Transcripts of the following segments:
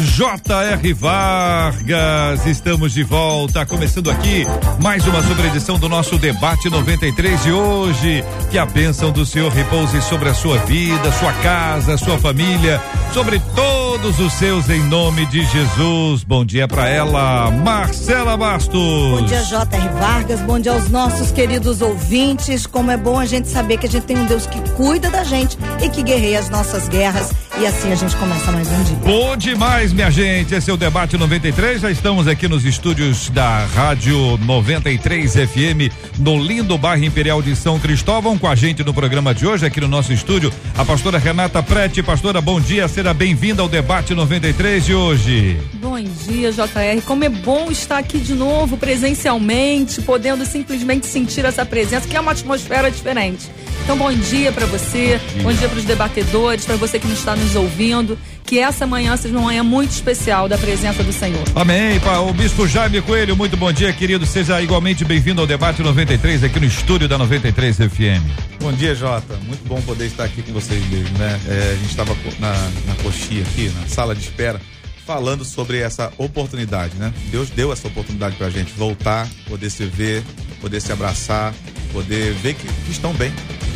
J.R. Vargas, estamos de volta, começando aqui mais uma sobre edição do nosso debate 93 de hoje. Que a bênção do Senhor repouse sobre a sua vida, sua casa, sua família, sobre todos os seus em nome de Jesus. Bom dia para ela, Marcela Bastos. Bom dia, J.R. Vargas. Bom dia aos nossos queridos ouvintes. Como é bom a gente saber que a gente tem um Deus que cuida da gente e que guerreia as nossas guerras. E assim a gente começa mais um dia. Bom demais, minha gente. Esse é o Debate 93. Já estamos aqui nos estúdios da Rádio 93 FM, no lindo bairro Imperial de São Cristóvão. Com a gente no programa de hoje, aqui no nosso estúdio, a pastora Renata Prete. Pastora, bom dia. Seja bem-vinda ao Debate 93 de hoje. Bom dia, JR. Como é bom estar aqui de novo, presencialmente, podendo simplesmente sentir essa presença, que é uma atmosfera diferente. Então, bom dia para você, bom dia para os debatedores, para você que nos está nos ouvindo. Que essa manhã seja uma manhã muito especial da presença do Senhor. Amém. O Bispo Jaime Coelho, muito bom dia, querido. Seja igualmente bem-vindo ao Debate 93 aqui no estúdio da 93 FM. Bom dia, Jota. Muito bom poder estar aqui com vocês mesmo, né? É, a gente estava na, na coxinha aqui, na sala de espera, falando sobre essa oportunidade, né? Deus deu essa oportunidade pra gente voltar, poder se ver, poder se abraçar, poder ver que, estão bem.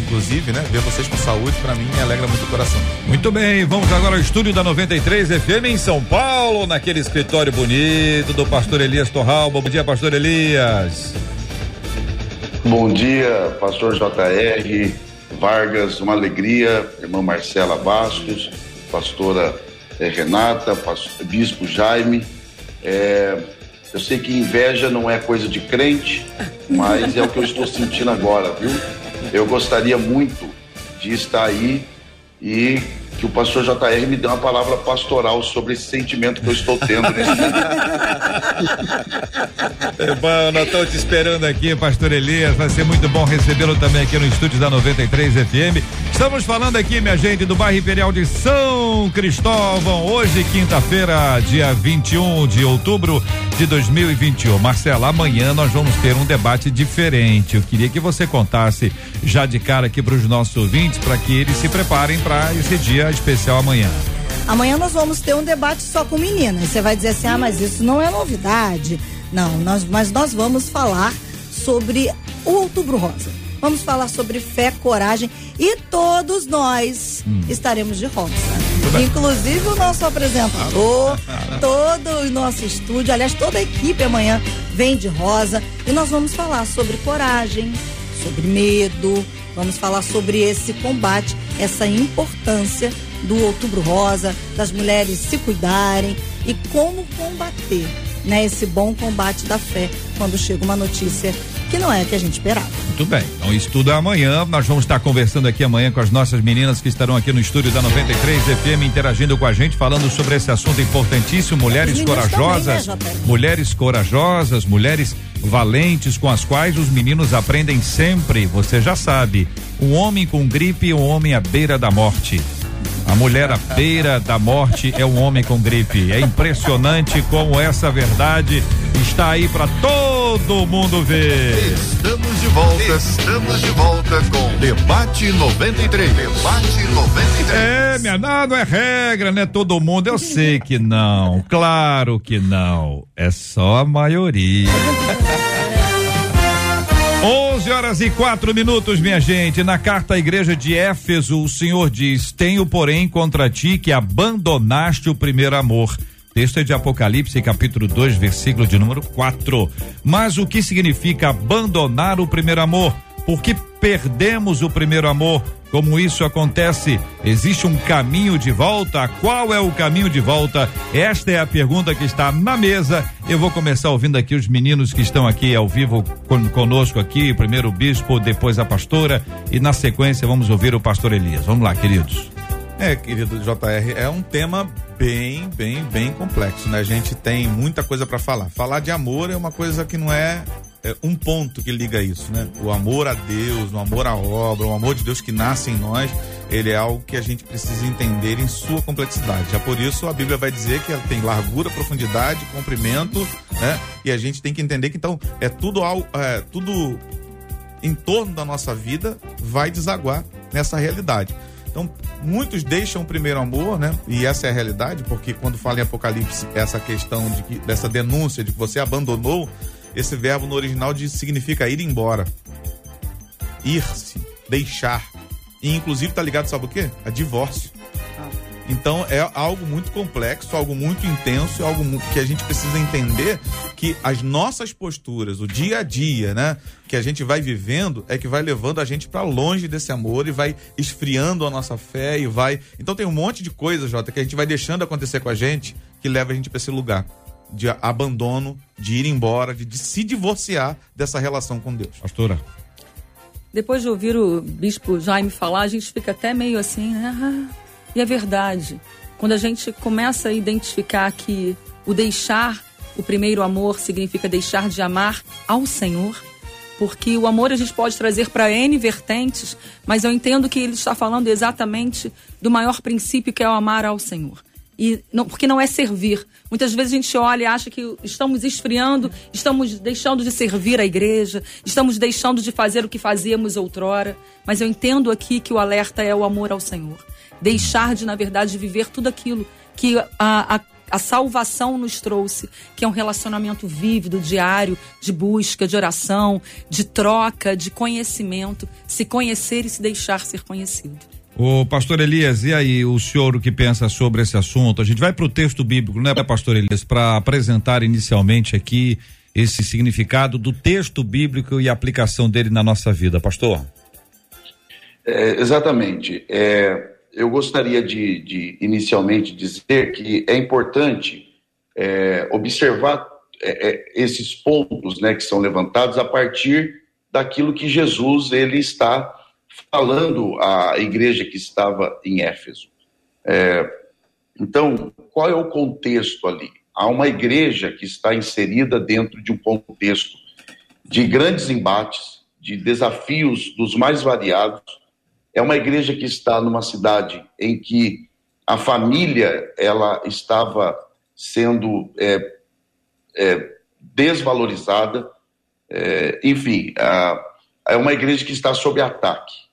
Inclusive, né? Ver vocês com saúde, pra mim, me alegra muito o coração. Muito bem, vamos agora ao estúdio da 93 FM em São Paulo, naquele escritório bonito do pastor Elias Torralba. Bom dia, pastor Elias. Bom dia, pastor JR Vargas, uma alegria, irmã Marcela Bastos, pastora eh, Renata, bispo Jaime. Eh, eu sei que inveja não é coisa de crente, mas é o que eu estou sentindo agora, viu? Eu gostaria muito de estar aí e que o pastor JR me dê uma palavra pastoral sobre esse sentimento que eu estou tendo nesse. É bom, estamos te esperando aqui, pastor Elias. Vai ser muito bom recebê-lo também aqui no estúdio da 93 FM. Estamos falando aqui, minha gente, do bairro Imperial de São Cristóvão. Hoje, quinta-feira, dia 21 de outubro de 2021. Marcela, amanhã nós vamos ter um debate diferente. Eu queria que você contasse já de cara aqui para os nossos ouvintes, para que eles se preparem para esse dia especial amanhã. Amanhã nós vamos ter um debate só com meninas. Você vai dizer assim, ah, mas isso não é novidade. Não, nós, mas nós vamos falar sobre o Outubro Rosa. Vamos falar sobre fé, coragem e todos nós estaremos de rosa. Inclusive o nosso apresentador, todo o nosso estúdio, aliás, toda a equipe amanhã vem de rosa e nós vamos falar sobre coragem, sobre medo, vamos falar sobre esse combate, essa importância do Outubro Rosa, das mulheres se cuidarem e como combater, né, esse bom combate da fé quando chega uma notícia que não é a que a gente esperava. Muito bem. Então, isso tudo é amanhã. Nós vamos estar conversando aqui amanhã com as nossas meninas que estarão aqui no estúdio da 93 FM interagindo com a gente, falando sobre esse assunto importantíssimo. Mulheres corajosas, também, né, mulheres corajosas, mulheres valentes com as quais os meninos aprendem sempre. Você já sabe. Um homem com gripe e um homem à beira da morte. A mulher à beira da morte é um homem com gripe. É impressionante como essa verdade está aí para todo mundo ver. Estamos de volta. Estamos de volta com Debate 93. Debate 93. É, minha, não é regra, né? Todo mundo, eu sei que não. Claro que não. É só a maioria. 11 horas e quatro minutos, minha gente. Na carta à igreja de Éfeso, o Senhor diz: Tenho, porém, contra ti que abandonaste o primeiro amor. Texto é de Apocalipse, capítulo 2, versículo de número 4. Mas o que significa abandonar o primeiro amor? Porque perdemos o primeiro amor. Como isso acontece? Existe um caminho de volta? Qual é o caminho de volta? Esta é a pergunta que está na mesa. Eu vou começar ouvindo aqui os meninos que estão aqui ao vivo con- conosco aqui, primeiro o bispo, depois a pastora e na sequência vamos ouvir o pastor Elias. Vamos lá, queridos. É, querido JR, é um tema bem, bem, bem complexo, né? A gente tem muita coisa para falar. Falar de amor é uma coisa que não é, é, um ponto que liga isso, né? O amor a Deus, o amor à obra, o amor de Deus que nasce em nós, ele é algo que a gente precisa entender em sua complexidade. Já por isso a Bíblia vai dizer que ela tem largura, profundidade, comprimento, né? E a gente tem que entender que então é tudo algo, é, tudo em torno da nossa vida vai desaguar nessa realidade. Então, muitos deixam o primeiro amor, né? E essa é a realidade, porque quando fala em Apocalipse, essa questão de que, dessa denúncia de que você abandonou, esse verbo no original de, significa ir embora. Ir-se, deixar. E inclusive tá ligado, sabe o quê? A divórcio. Então é algo muito complexo, algo muito intenso, algo que a gente precisa entender que as nossas posturas, o dia a dia, né, que a gente vai vivendo é que vai levando a gente para longe desse amor e vai esfriando a nossa fé e vai. Então tem um monte de coisas, Jota, que a gente vai deixando acontecer com a gente que leva a gente para esse lugar de abandono, de ir embora, de, de se divorciar dessa relação com Deus. Pastora. Depois de ouvir o bispo Jaime falar, a gente fica até meio assim, né? Ah, e é verdade. Quando a gente começa a identificar que o deixar o primeiro amor significa deixar de amar ao Senhor, porque o amor a gente pode trazer para N vertentes, mas eu entendo que ele está falando exatamente do maior princípio que é o amar ao Senhor. E não, porque não é servir. Muitas vezes a gente olha e acha que estamos esfriando, estamos deixando de servir a igreja, estamos deixando de fazer o que fazíamos outrora. Mas eu entendo aqui que o alerta é o amor ao Senhor deixar de, na verdade, viver tudo aquilo que a, a, a salvação nos trouxe, que é um relacionamento vívido, diário, de busca, de oração, de troca, de conhecimento, se conhecer e se deixar ser conhecido. O pastor Elias, e aí o senhor o que pensa sobre esse assunto? A gente vai para o texto bíblico, né, pastor Elias, para apresentar inicialmente aqui esse significado do texto bíblico e a aplicação dele na nossa vida, pastor. É, exatamente. É, eu gostaria de, de, inicialmente dizer que é importante é, observar é, é, esses pontos né, que são levantados a partir daquilo que Jesus ele está falando à igreja que estava em Éfeso. É, então, qual é o contexto ali? Há uma igreja que está inserida dentro de um contexto de grandes embates, de desafios dos mais variados, é uma igreja que está numa cidade em que a família ela estava sendo é, é, desvalorizada, é, enfim, a, é uma igreja que está sob ataque.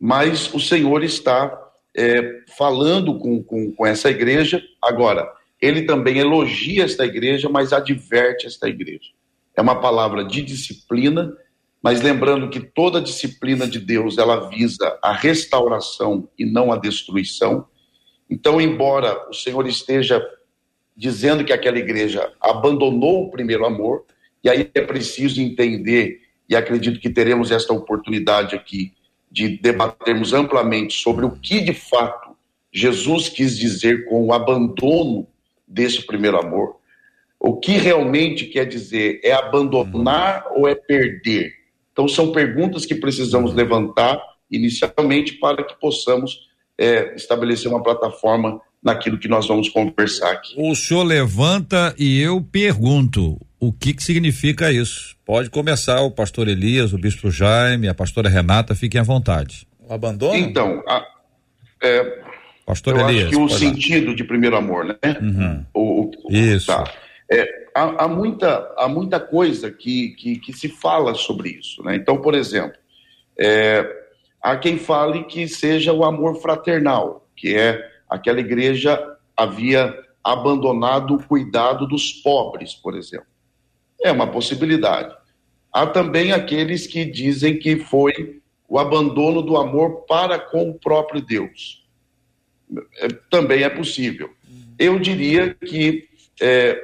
Mas o Senhor está é, falando com, com, com essa igreja. Agora, ele também elogia esta igreja, mas adverte esta igreja. É uma palavra de disciplina mas lembrando que toda disciplina de Deus ela visa a restauração e não a destruição. Então, embora o Senhor esteja dizendo que aquela igreja abandonou o primeiro amor, e aí é preciso entender, e acredito que teremos esta oportunidade aqui de debatermos amplamente sobre o que de fato Jesus quis dizer com o abandono desse primeiro amor. O que realmente quer dizer é abandonar ou é perder? Então, são perguntas que precisamos levantar inicialmente para que possamos é, estabelecer uma plataforma naquilo que nós vamos conversar aqui. O senhor levanta e eu pergunto o que, que significa isso. Pode começar o pastor Elias, o bispo Jaime, a pastora Renata, fiquem à vontade. O abandono? Então, a, é, pastor eu Elias, acho que o sentido lá. de primeiro amor, né? Uhum. O, o, isso. Tá. É, há, há, muita, há muita coisa que, que, que, se fala sobre isso. Né? Então, por exemplo, é, há quem fale que seja o amor fraternal, que é aquela igreja havia abandonado o cuidado dos pobres, por exemplo. É uma possibilidade. Há também aqueles que dizem que foi o abandono do amor para com o próprio Deus. É, também é possível. Eu diria que é,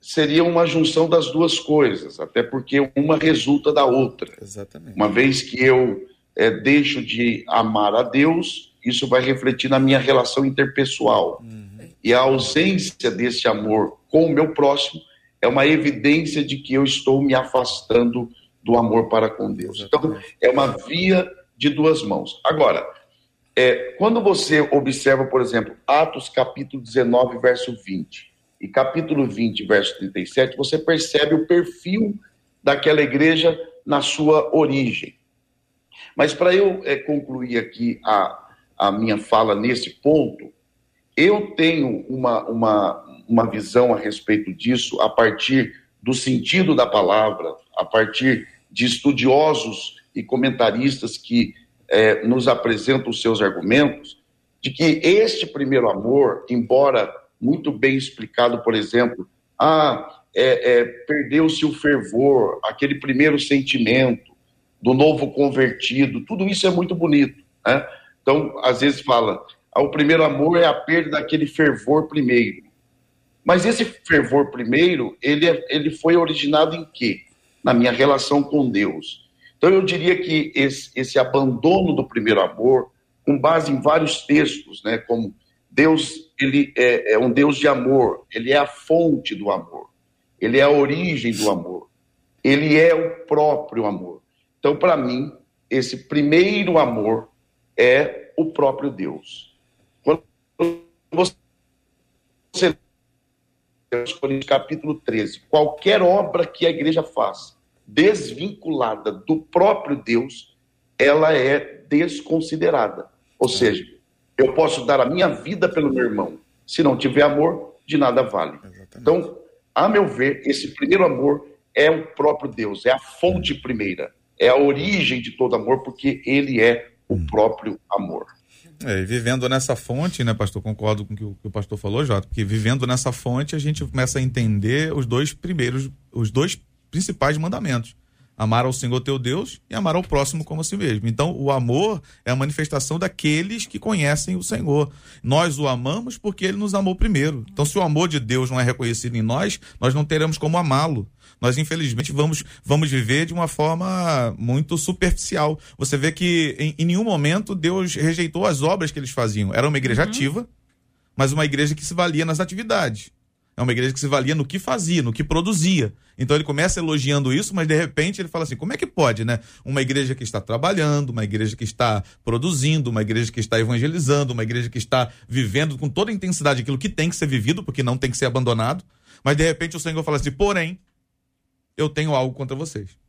seria uma junção das duas coisas, até porque uma resulta da outra. Exatamente. Uma vez que eu é, deixo de amar a Deus, isso vai refletir na minha relação interpessoal. Uhum. E a ausência desse amor com o meu próximo é uma evidência de que eu estou me afastando do amor para com Deus. Então, é uma via de duas mãos. Agora, É, quando você observa, por exemplo, Atos capítulo 19, verso 20, e capítulo 20, verso 37, você percebe o perfil daquela igreja na sua origem. Mas para eu é, concluir aqui a, a minha fala nesse ponto, eu tenho uma, uma, uma visão a respeito disso a partir do sentido da palavra, a partir de estudiosos e comentaristas que é, nos apresentam os seus argumentos, de que este primeiro amor, embora muito bem explicado, por exemplo, ah, é, é, perdeu-se o fervor, aquele primeiro sentimento do novo convertido, tudo isso é muito bonito. Né? Então, às vezes fala, ah, o primeiro amor é a perda daquele fervor primeiro. Mas esse fervor primeiro, ele, é, ele foi originado em quê? Na minha relação com Deus. Então, eu diria que esse, esse abandono do primeiro amor, com base em vários textos, né, como Deus ele é, é, um Deus de amor, ele é a fonte do amor, ele é a origem do amor, ele é o próprio amor. Então, para mim, esse primeiro amor é o próprio Deus. Quando você Coríntios capítulo 13, qualquer obra que a igreja faça desvinculada do próprio Deus, ela é desconsiderada. Ou seja, eu posso dar a minha vida pelo meu irmão. Se não tiver amor, de nada vale. Exatamente. Então, a meu ver, esse primeiro amor é o próprio Deus, é a fonte primeira, é a origem de todo amor, porque ele é o hum. próprio amor. É, e vivendo nessa fonte, né, pastor? Concordo com o que o, que o pastor falou, Jota, porque vivendo nessa fonte a gente começa a entender os dois primeiros, os dois principais mandamentos amar ao Senhor teu Deus e amar ao próximo como a si mesmo. Então, o amor é a manifestação daqueles que conhecem o Senhor. Nós o amamos porque ele nos amou primeiro. Então, se o amor de Deus não é reconhecido em nós, nós não teremos como amá-lo. Nós, infelizmente, vamos, vamos viver de uma forma muito superficial. Você vê que em, em nenhum momento Deus rejeitou as obras que eles faziam. Era uma igreja uhum. ativa, mas uma igreja que se valia nas atividades. É uma igreja que se valia no que fazia, no que produzia. Então ele começa elogiando isso, mas de repente ele fala assim: como é que pode, né? Uma igreja que está trabalhando, uma igreja que está produzindo, uma igreja que está evangelizando, uma igreja que está vivendo com toda a intensidade aquilo que tem que ser vivido, porque não tem que ser abandonado. Mas de repente o Senhor fala assim: porém, eu tenho algo contra vocês.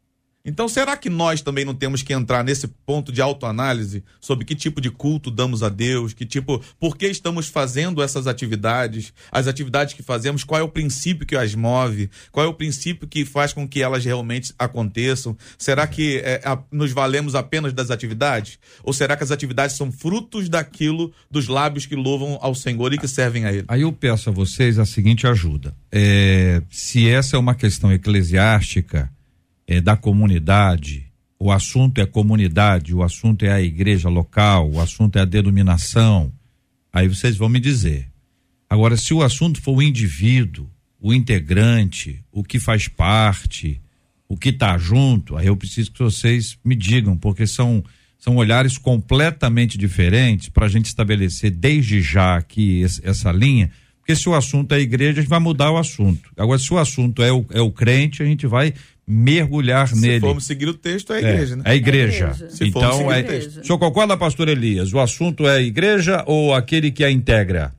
Então, será que nós também não temos que entrar nesse ponto de autoanálise sobre que tipo de culto damos a Deus, que tipo, por que estamos fazendo essas atividades, as atividades que fazemos, qual é o princípio que as move, qual é o princípio que faz com que elas realmente aconteçam? Será que é, a, nos valemos apenas das atividades? Ou será que as atividades são frutos daquilo dos lábios que louvam ao Senhor e que servem a Ele? Aí eu peço a vocês a seguinte ajuda. É, se essa é uma questão eclesiástica, é, da comunidade, o assunto é comunidade, o assunto é a igreja local, o assunto é a denominação, aí vocês vão me dizer. Agora, se o assunto for o indivíduo, o integrante, o que faz parte, o que está junto, aí eu preciso que vocês me digam, porque são, são olhares completamente diferentes para a gente estabelecer desde já aqui esse, essa linha. Porque se o assunto é a igreja, a gente vai mudar o assunto. Agora, se o assunto é o, é o crente, a gente vai mergulhar Se nele. Se formos seguir o texto, é a igreja, é, né? É a igreja. É a igreja. Então, é. Igreja. O senhor concorda, pastor Elias? O assunto é a igreja ou aquele que a integra?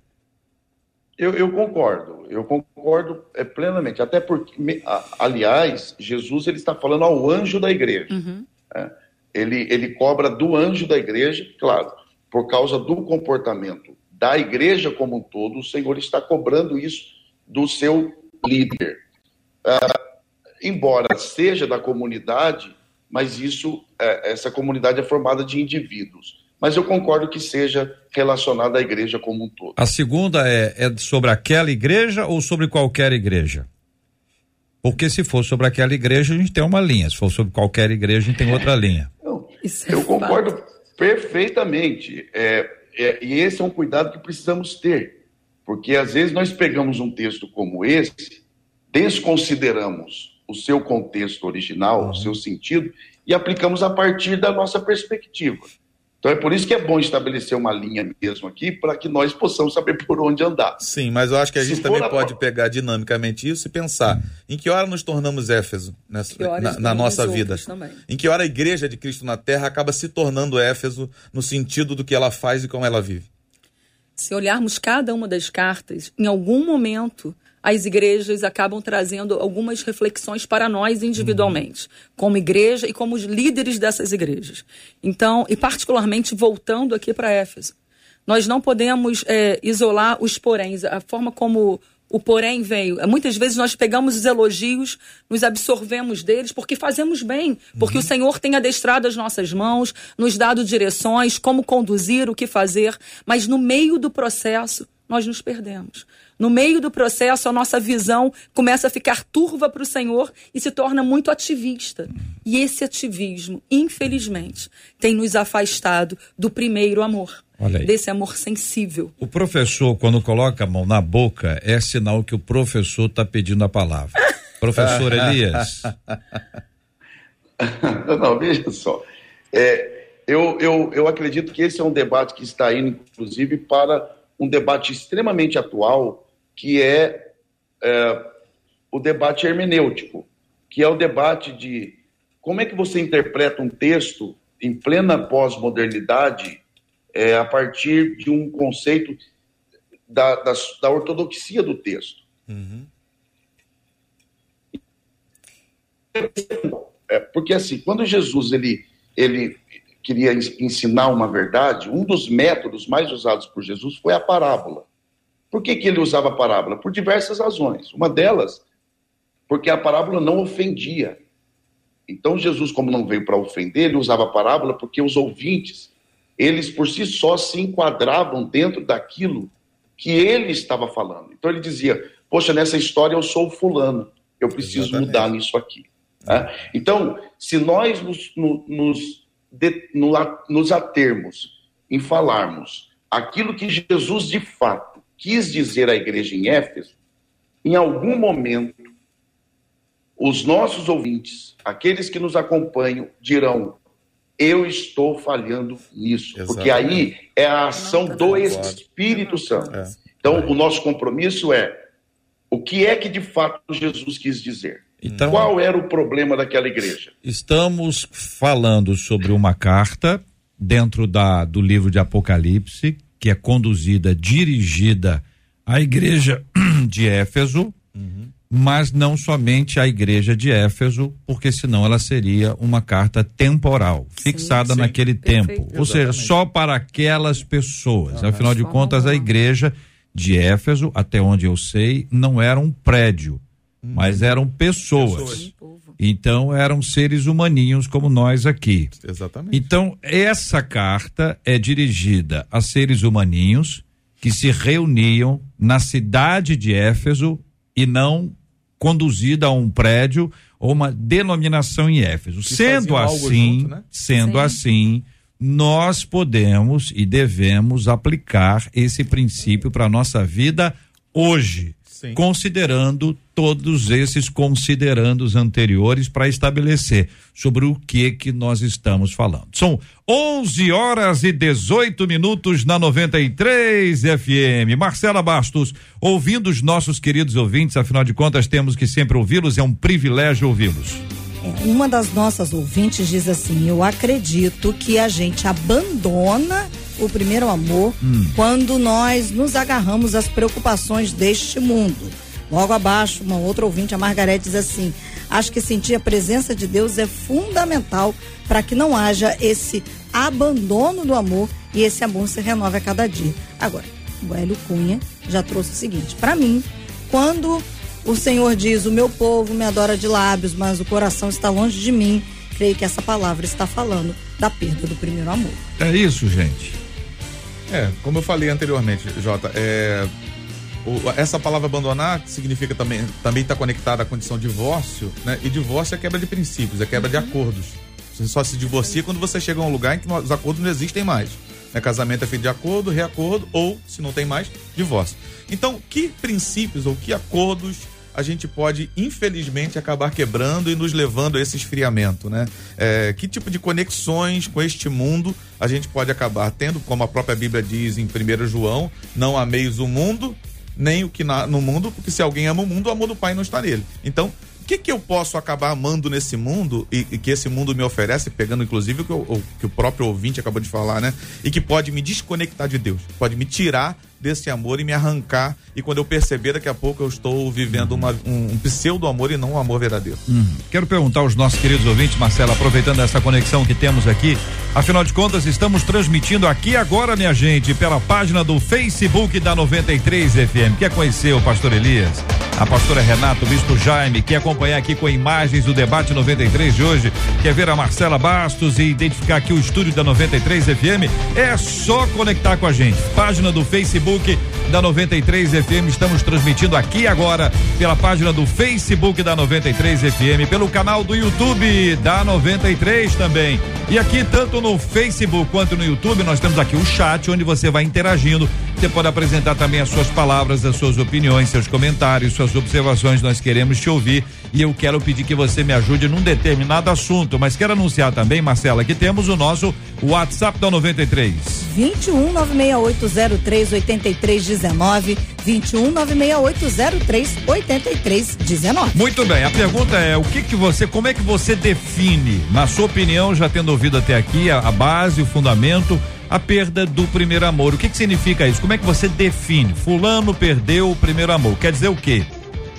Eu, eu concordo, eu concordo é, plenamente. Até porque, aliás, Jesus ele está falando ao anjo da igreja. Uhum. Né? Ele, ele cobra do anjo da igreja, claro, por causa do comportamento da igreja como um todo, o Senhor está cobrando isso do seu líder. Ah, embora seja da comunidade, mas isso, é, essa comunidade é formada de indivíduos. Mas eu concordo que seja relacionada à igreja como um todo. A segunda é, é sobre aquela igreja ou sobre qualquer igreja? Porque se for sobre aquela igreja, a gente tem uma linha. Se for sobre qualquer igreja, a gente tem outra linha. É eu concordo fato. perfeitamente. É, é, e esse é um cuidado que precisamos ter. Porque às vezes nós pegamos um texto como esse, desconsideramos o seu contexto original, uhum. o seu sentido, e aplicamos a partir da nossa perspectiva. Então é por isso que é bom estabelecer uma linha mesmo aqui, para que nós possamos saber por onde andar. Sim, mas eu acho que a gente também a- pode pegar dinamicamente isso e pensar em que hora nos tornamos Éfeso nessa, na, na nossa vida. também. Em que hora a igreja de Cristo na Terra acaba se tornando Éfeso no sentido do que ela faz e como ela vive. Se olharmos cada uma das cartas, em algum momento as igrejas acabam trazendo algumas reflexões para nós individualmente, como igreja e como os líderes dessas igrejas. Então, e particularmente voltando aqui para Éfeso, nós não podemos é, isolar os poréns, a forma como o porém veio. Muitas vezes nós pegamos os elogios, nos absorvemos deles, porque fazemos bem, porque o Senhor tem adestrado as nossas mãos, nos dado direções, como conduzir, o que fazer, mas no meio do processo nós nos perdemos. No meio do processo, a nossa visão começa a ficar turva para o Senhor e se torna muito ativista. E esse ativismo, infelizmente, tem nos afastado do primeiro amor, Olha aí. desse amor sensível. O professor, quando coloca a mão na boca, é sinal que o professor está pedindo a palavra. Professor Elias. Não, veja só. É, eu, eu, eu acredito que esse é um debate que está indo, inclusive, para um debate extremamente atual, que é, é, o debate hermenêutico, que é o debate de como é que você interpreta um texto em plena pós-modernidade é, a partir de um conceito da, da, da ortodoxia do texto. É, porque assim, quando Jesus ele, ele queria ens- ensinar uma verdade, um dos métodos mais usados por Jesus foi a parábola. Por que, que ele usava a parábola? Por diversas razões. Uma delas, porque a parábola não ofendia. Então Jesus, como não veio para ofender, ele usava a parábola porque os ouvintes, eles por si só se enquadravam dentro daquilo que ele estava falando. Então ele dizia: Poxa, nessa história eu sou fulano, eu preciso Exatamente. mudar nisso aqui. né? Então, se nós nos, no- nos, de- nos atermos em falarmos aquilo que Jesus de fato quis dizer à igreja em Éfeso, em algum momento, os nossos ouvintes, aqueles que nos acompanham, dirão: Eu estou falhando nisso. Porque Exatamente. aí é a ação do. Espírito Santo. É. Então, o nosso compromisso é o que é que de fato Jesus quis dizer. Então- Qual era o problema daquela igreja? Estamos falando sobre uma carta dentro da, do livro de Apocalipse, que é conduzida, dirigida à igreja de Éfeso, mas não somente à igreja de Éfeso, porque senão ela seria uma carta temporal, fixada sim, naquele perfeito. tempo. Ou seja, Exatamente. só para aquelas pessoas. Afinal de contas, a igreja de Éfeso, até onde eu sei, não era um prédio, mas eram pessoas. Pessoas. Então eram seres humaninhos como nós aqui. Exatamente. Então essa carta é dirigida a seres humaninhos que se reuniam na cidade de Éfeso e não conduzida a um prédio ou uma denominação em Éfeso. Sendo faziam algo assim, junto, né? sendo Sim. assim, nós podemos e devemos aplicar esse princípio para nossa vida hoje Considerando todos esses considerandos anteriores para estabelecer sobre o que que nós estamos falando. São 11 horas e 18 minutos na 93 FM. Marcela Bastos, ouvindo os nossos queridos ouvintes, afinal de contas temos que sempre ouvi-los, é um privilégio ouvi-los. Uma das nossas ouvintes diz assim: Eu acredito que a gente abandona o primeiro amor quando nós nos agarramos às preocupações deste mundo. Logo abaixo, uma outra ouvinte, a Margarete, diz assim: Acho que sentir a presença de Deus é fundamental para que não haja esse abandono do amor e esse amor se renove a cada dia. Agora, o Hélio Cunha já trouxe o seguinte: para mim, quando o Senhor diz: O meu povo me adora de lábios, mas o coração está longe de mim. Creio que essa palavra está falando da perda do primeiro amor. É isso, gente. É, como eu falei anteriormente, Jota, é, o- essa palavra abandonar significa também também está conectada à condição divórcio, né? E divórcio é quebra de princípios, é quebra de acordos. Você só se divorcia quando você chega a um lugar em que os acordos não existem mais. Né? Casamento é feito de acordo, reacordo ou, se não tem mais, divórcio. Então, que princípios ou que acordos a gente pode, infelizmente, acabar quebrando e nos levando a esse esfriamento, né? É, que tipo de conexões com este mundo a gente pode acabar tendo, como a própria Bíblia diz em 1 João, não ameis o mundo, nem o que na, no mundo, porque se alguém ama o mundo, o amor do Pai não está nele. Então, o que, que eu posso acabar amando nesse mundo e, e que esse mundo me oferece, pegando inclusive o que, o que, o próprio ouvinte acabou de falar, né? E que pode me desconectar de Deus, pode me tirar desse amor e me arrancar. E quando eu perceber, daqui a pouco eu estou vivendo uma, um, um pseudo amor e não um amor verdadeiro. Uhum. Quero perguntar aos nossos queridos ouvintes, Marcelo, aproveitando essa conexão que temos aqui, afinal de contas, estamos transmitindo aqui agora, minha gente, pela página do Facebook da 93 FM. Quer conhecer o pastor Elias? A pastora Renato, o bispo Jaime, quer acompanhar aqui com imagens do debate 93 de hoje, quer ver a Marcela Bastos e identificar aqui o estúdio da 93 FM? É só conectar com a gente. Página do Facebook Facebook da 93 FM. Estamos transmitindo aqui agora pela página do Facebook da 93 FM, pelo canal do YouTube da 93 também. E aqui, tanto no Facebook quanto no YouTube, nós temos aqui o chat onde você vai interagindo. Você pode apresentar também as suas palavras, as suas opiniões, seus comentários, suas observações. Nós queremos te ouvir e eu quero pedir que você me ajude num determinado assunto. Mas quero anunciar também, Marcela, que temos o nosso WhatsApp da 93. 21 96803 8319 21 96803 8319. Muito bem, a pergunta é: o que que você, como é que você define, na sua opinião, já tendo ouvido até aqui, a, a base, o fundamento, a perda do primeiro amor? O que que significa isso? Como é que você define? Fulano perdeu o primeiro amor. Quer dizer o quê?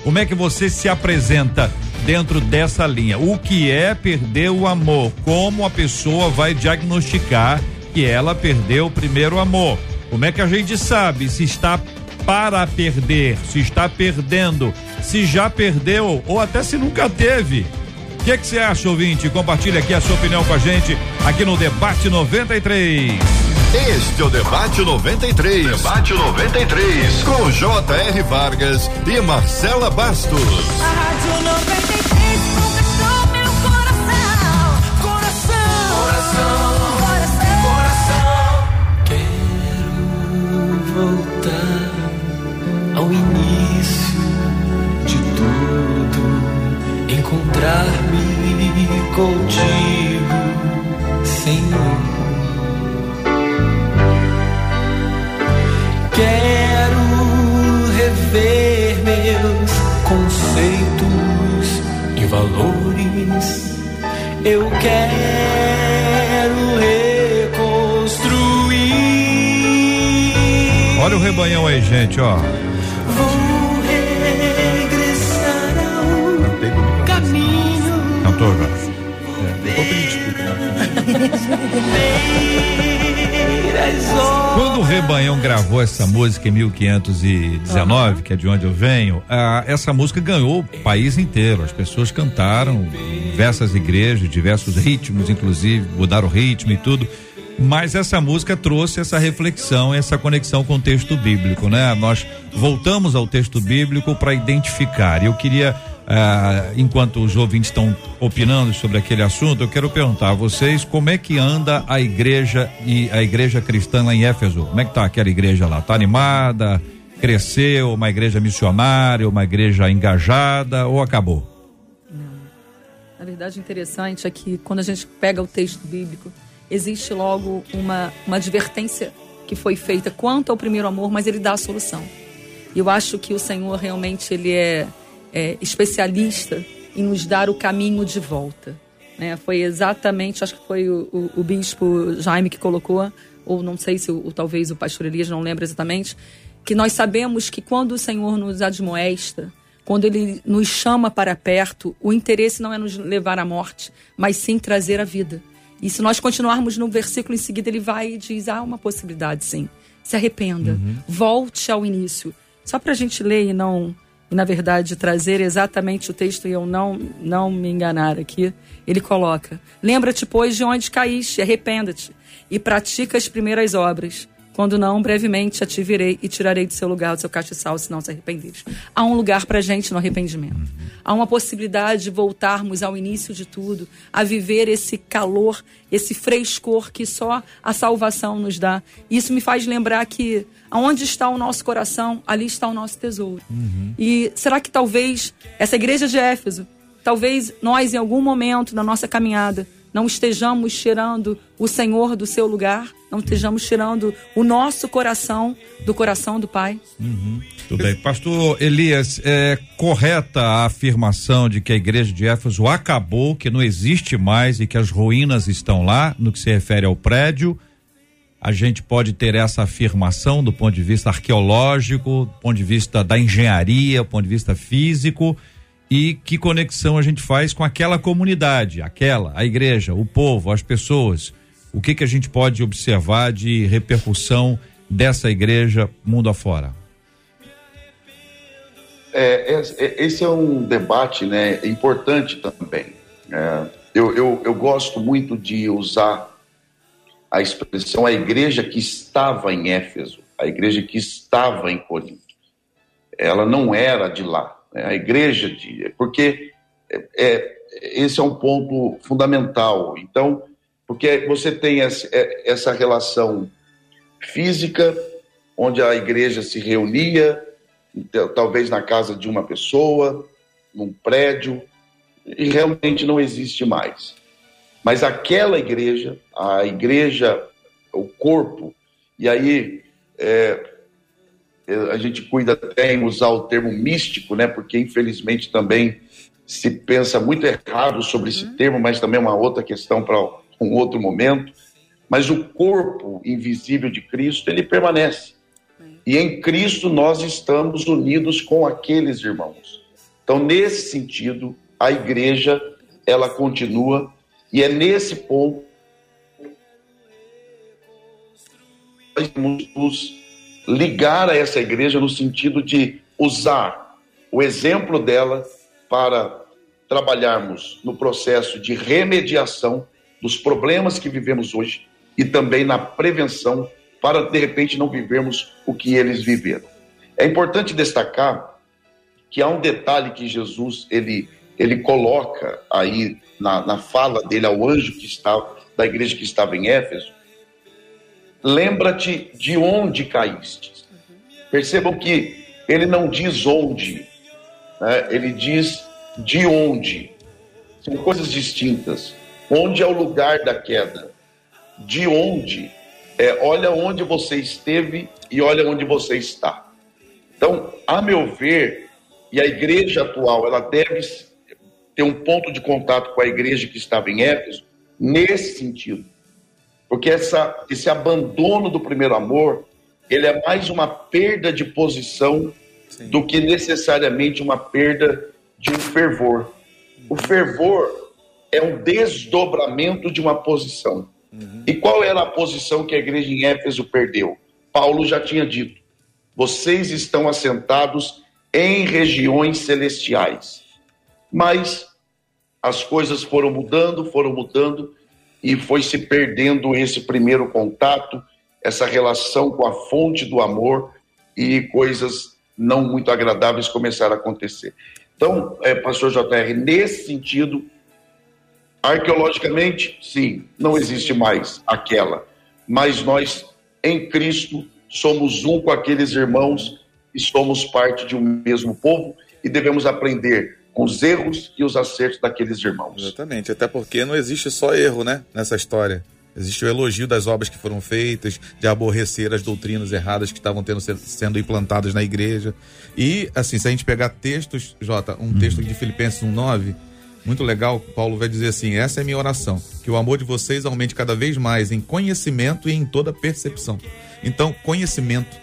Como é que você se apresenta dentro dessa linha? O que é perder o amor? Como a pessoa vai diagnosticar que ela perdeu o primeiro amor? Como é que a gente sabe se está para perder, se está perdendo, se já perdeu ou até se nunca teve? O que que você acha, ouvinte? Compartilha aqui a sua opinião com a gente aqui no Debate 93. Este é o Debate 93. Debate 93. Com J.R. Vargas e Marcela Bastos. A Rádio 93 encontrar-me contigo, Senhor. Quero rever meus conceitos e valores. Eu quero reconstruir. Olha o rebanhão aí, gente, ó. Desculpa. Primeiras horas. Quando o Rebanhão gravou essa música em 1519, que é de onde eu venho, ah, essa música ganhou o país inteiro. As pessoas cantaram em diversas igrejas, diversos ritmos, inclusive, mudaram o ritmo e tudo. Mas essa música trouxe essa reflexão, essa conexão com o texto bíblico, né? Nós voltamos ao texto bíblico para identificar. E eu queria, ah, enquanto os ouvintes estão opinando sobre aquele assunto, eu quero perguntar a vocês como é que anda a igreja e a igreja cristã lá em Éfeso. Como é que tá aquela igreja lá? Tá animada? Cresceu? Uma igreja missionária? Uma igreja engajada? Ou acabou? Na verdade, interessante é que quando a gente pega o texto bíblico, existe logo uma, uma advertência que foi feita quanto ao primeiro amor, mas ele dá a solução. E eu acho que o Senhor realmente ele é, é especialista em nos dar o caminho de volta. Né? Foi exatamente, acho que foi o, o, o bispo Jaime que colocou, ou não sei se o, talvez o pastor Elias, não lembro exatamente, que nós sabemos que quando o Senhor nos admoesta, quando ele nos chama para perto, o interesse não é nos levar à morte, mas sim trazer a vida. E se nós continuarmos no versículo em seguida, ele vai e diz: há uma possibilidade, sim. Se arrependa, volte ao início. Só para a gente ler e não, e na verdade trazer exatamente o texto e eu não, não me enganar aqui, ele coloca: Lembra-te, pois, de onde caíste, arrependa-te e pratica as primeiras obras. Quando não, brevemente a te virei e tirarei do seu lugar, do seu castiçal, se não se arrependeres. Há um lugar pra gente no arrependimento. Há uma possibilidade de voltarmos ao início de tudo, a viver esse calor, esse frescor que só a salvação nos dá. Isso me faz lembrar que aonde está o nosso coração, ali está o nosso tesouro. E será que talvez essa igreja de Éfeso, talvez nós em algum momento da nossa caminhada não estejamos tirando o Senhor do seu lugar, não estejamos tirando o nosso coração do coração do Pai? Tudo bem. Pastor Elias, é correta a afirmação de que a igreja de Éfeso acabou, que não existe mais e que as ruínas estão lá, no que se refere ao prédio. A gente pode ter essa afirmação do ponto de vista arqueológico, do ponto de vista da engenharia, do ponto de vista físico. E que conexão a gente faz com aquela comunidade, aquela, a igreja, o povo, as pessoas. O que que a gente pode observar de repercussão dessa igreja mundo afora? É, é, esse é um debate né, importante também. É, eu, eu, eu gosto muito de usar a expressão a igreja que estava em Éfeso, a igreja que estava em Corinto. Ela não era de lá, a igreja de. Porque é, é, esse é um ponto fundamental. Então, porque você tem essa, é, essa relação física, onde a igreja se reunia, então, talvez na casa de uma pessoa, num prédio, e realmente não existe mais. Mas aquela igreja, a igreja, o corpo, e aí é, a gente cuida até em usar o termo místico, né? Porque infelizmente também se pensa muito errado sobre esse termo, mas também é uma outra questão para um outro momento. Mas o corpo invisível de Cristo, ele permanece. E em Cristo nós estamos unidos com aqueles irmãos. Então, nesse sentido, a igreja, ela continua, e é nesse ponto nós nos ligar a essa igreja no sentido de usar o exemplo dela para trabalharmos no processo de remediação dos problemas que vivemos hoje e também na prevenção para de repente não vivermos o que eles viveram. É importante destacar que há um detalhe que Jesus ele ele coloca aí na, na fala dele ao anjo que estava da igreja que estava em Éfeso. Lembra-te de onde caíste. Percebam que ele não diz onde, né? ele diz de onde. São coisas distintas. Onde é o lugar da queda? De onde? É, olha onde você esteve e olha onde você está. Então, a meu ver, e a igreja atual, ela deve ter um ponto de contato com a igreja que estava em Éfeso nesse sentido. Porque essa, esse abandono do primeiro amor, ele é mais uma perda de posição do que necessariamente uma perda de um fervor. O fervor é um desdobramento de uma posição. E qual era a posição que a igreja em Éfeso perdeu? Paulo já tinha dito: vocês estão assentados em regiões celestiais. Mas as coisas foram mudando, foram mudando, e foi se perdendo esse primeiro contato, essa relação com a fonte do amor, e coisas não muito agradáveis começaram a acontecer. Então, é, pastor JR, nesse sentido, arqueologicamente, sim, não existe mais aquela, mas nós, em Cristo, somos um com aqueles irmãos e somos parte de um mesmo povo e devemos aprender os erros e os acertos daqueles irmãos. Exatamente, até porque não existe só erro, né, nessa história. Existe o elogio das obras que foram feitas, de aborrecer as doutrinas erradas que estavam tendo, sendo implantadas na igreja. E, assim, se a gente pegar textos, Jota, um texto de Filipenses 1,9, muito legal, Paulo vai dizer assim: essa é a minha oração, que o amor de vocês aumente cada vez mais em conhecimento e em toda percepção. Então, conhecimento,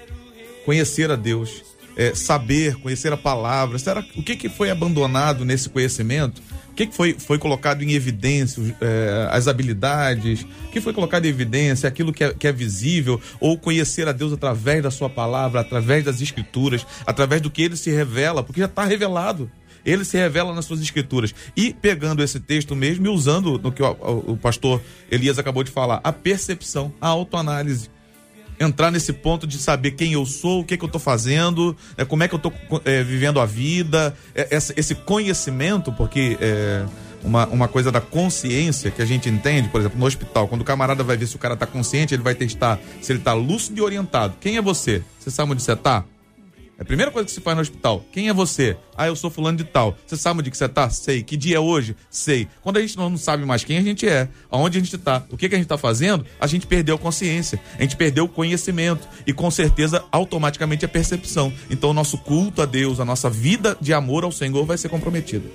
conhecer a Deus, é, saber, conhecer a palavra. Será o que, que foi abandonado nesse conhecimento? O que, que foi, foi colocado em evidência? É, as habilidades? O que foi colocado em evidência? Aquilo que é, que é visível? Ou conhecer a Deus através da sua palavra, através das escrituras, através do que ele se revela, porque já está revelado. Ele se revela nas suas escrituras. E pegando esse texto mesmo e usando no que o, o- o pastor Elias acabou de falar, a percepção, a autoanálise. Entrar nesse ponto de saber quem eu sou, o que, que eu tô fazendo, é, como é que eu tô é, vivendo a vida, é, esse conhecimento, porque é, uma, uma coisa da consciência que a gente entende, por exemplo, no hospital, quando o camarada vai ver se o cara tá consciente, ele vai testar se ele tá lúcido e orientado. Quem é você? Você sabe onde você tá? É a primeira coisa que se faz no hospital. Quem é você? Ah, eu sou fulano de tal. Você sabe onde que você tá? Sei. Que dia é hoje? Sei. Quando a gente não sabe mais quem a gente é, aonde a gente tá, o que, que a gente tá fazendo, a gente perdeu a consciência, a gente perdeu o conhecimento e com certeza automaticamente a percepção. Então o nosso culto a Deus, a nossa vida de amor ao Senhor vai ser comprometida.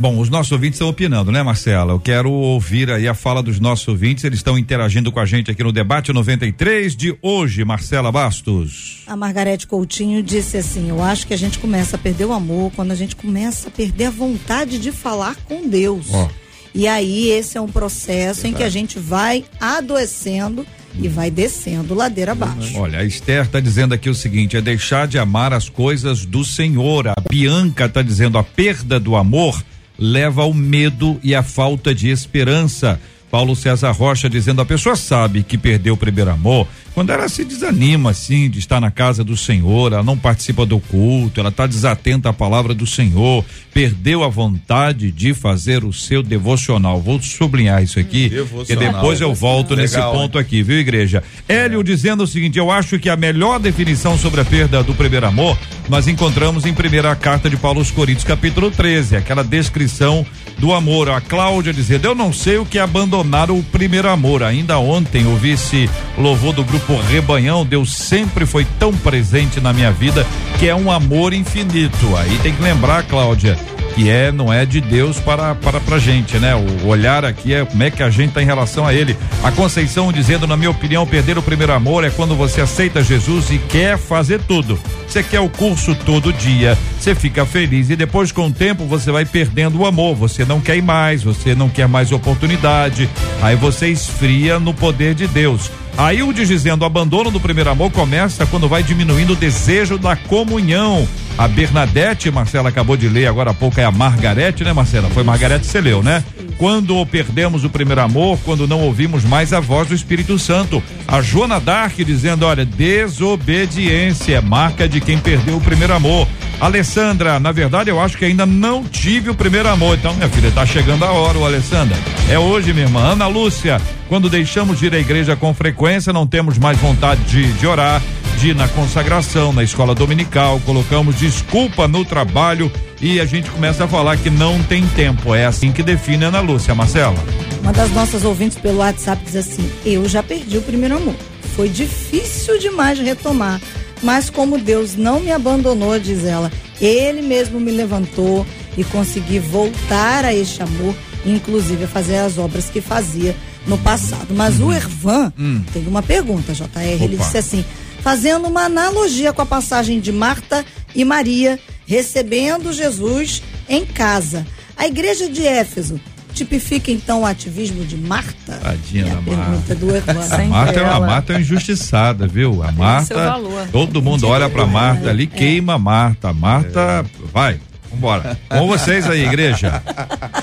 Bom, os nossos ouvintes estão opinando, né, Marcela? Eu quero ouvir aí a fala dos nossos ouvintes. Eles estão interagindo com a gente aqui no debate 93 de hoje, Marcela Bastos. A Margarete Coutinho disse assim: Eu acho que a gente começa a perder o amor quando a gente começa a perder a vontade de falar com Deus. Ó. E aí, esse é um processo em que a gente vai adoecendo e vai descendo ladeira abaixo. Olha, a Esther está dizendo aqui o seguinte: é deixar de amar as coisas do Senhor. A Bianca está dizendo a perda do amor leva ao medo e à falta de esperança. Paulo César Rocha dizendo a pessoa sabe que perdeu o primeiro amor quando ela se desanima assim de estar na casa do Senhor, ela não participa do culto, ela está desatenta à palavra do Senhor, perdeu a vontade de fazer o seu devocional. Vou sublinhar isso aqui, que depois eu volto nesse Legal, ponto aqui, viu, igreja? Hélio dizendo o seguinte: eu acho que a melhor definição sobre a perda do primeiro amor nós encontramos em primeira carta de Paulo aos Coríntios, capítulo 13, aquela descrição do amor. A Cláudia dizendo: eu não sei o que é abandonar o primeiro amor. Ainda ontem ouvi esse louvor do grupo Rebanhão. Deus sempre foi tão presente na minha vida que é um amor infinito. Aí tem que lembrar, Cláudia que é não é de Deus para para pra gente, né? O olhar aqui é como é que a gente tá em relação a ele. A Conceição dizendo, na minha opinião, perder o primeiro amor é quando você aceita Jesus e quer fazer tudo. Você quer o curso todo dia, você fica feliz e depois com o tempo você vai perdendo o amor, você não quer mais, você não quer mais oportunidade. Aí você esfria no poder de Deus. Aí o dizendo, o abandono do primeiro amor começa quando vai diminuindo o desejo da comunhão. A Bernadette, Marcela acabou de ler agora há pouco, é a Margarete, né, Marcela? Foi Margarete que você leu, né? Quando perdemos o primeiro amor, quando não ouvimos mais a voz do Espírito Santo. A Joana Dark dizendo, olha, desobediência é marca de quem perdeu o primeiro amor. Alessandra, na verdade eu acho que ainda não tive o primeiro amor. Então, minha filha, tá chegando a hora, o Alessandra. É hoje, minha irmã. Ana Lúcia, quando deixamos de ir à igreja com frequência, não temos mais vontade de, de orar, na consagração, na escola dominical, colocamos desculpa no trabalho e a gente começa a falar que não tem tempo. É assim que define Ana Lúcia, Marcela. Uma das nossas ouvintes pelo WhatsApp diz assim: Eu já perdi o primeiro amor. Foi difícil demais retomar. Mas como Deus não me abandonou, diz ela, Ele mesmo me levantou e consegui voltar a este amor, inclusive a fazer as obras que fazia no passado. Mas o Ervan tem uma pergunta, JR. Ele Opa. disse assim: fazendo uma analogia com a passagem de Marta e Maria recebendo Jesus em casa. A igreja de Éfeso tipifica então o ativismo de Marta? Tadinha é a da pergunta do Ervan. A Marta, é- a ela. Marta é injustiçada, viu? A Marta, todo mundo olha pra Marta ali, queima a Marta. A Marta, vai, vambora. Com vocês aí, igreja.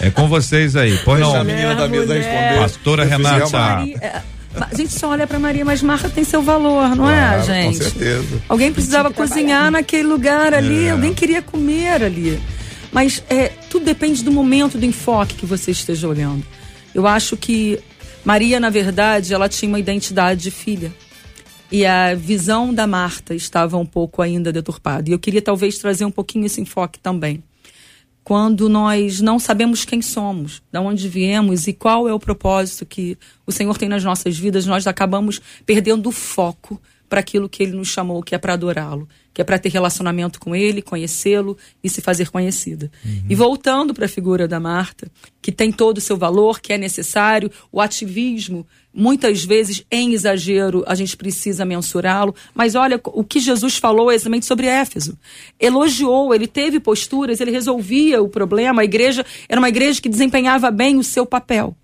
É com vocês aí. Pois a não, menina da mesa mulher. responder. Pastora Renata. Maria- é, a gente só olha pra Maria, mas Marta tem seu valor, não é, Claro, gente? Com certeza. Alguém precisava cozinhar naquele lugar ali, É. alguém queria comer ali. Mas é, tudo depende do momento, do enfoque que você esteja olhando. Eu acho que Maria, na verdade, ela tinha uma identidade de filha. E a visão da Marta estava um pouco ainda deturpada. E eu queria talvez trazer um pouquinho esse enfoque também. Quando nós não sabemos quem somos, de onde viemos e qual é o propósito que o Senhor tem nas nossas vidas, nós acabamos perdendo o foco para aquilo que Ele nos chamou, que é para adorá-lo, que é para ter relacionamento com Ele, conhecê-lo e se fazer conhecida. E voltando para a figura da Marta, que tem todo o seu valor, que é necessário, o ativismo, muitas vezes em exagero, a gente precisa mensurá-lo, mas olha o que Jesus falou exatamente sobre Éfeso. Elogiou, ele teve posturas, ele resolvia o problema, a igreja era uma igreja que desempenhava bem o seu papel.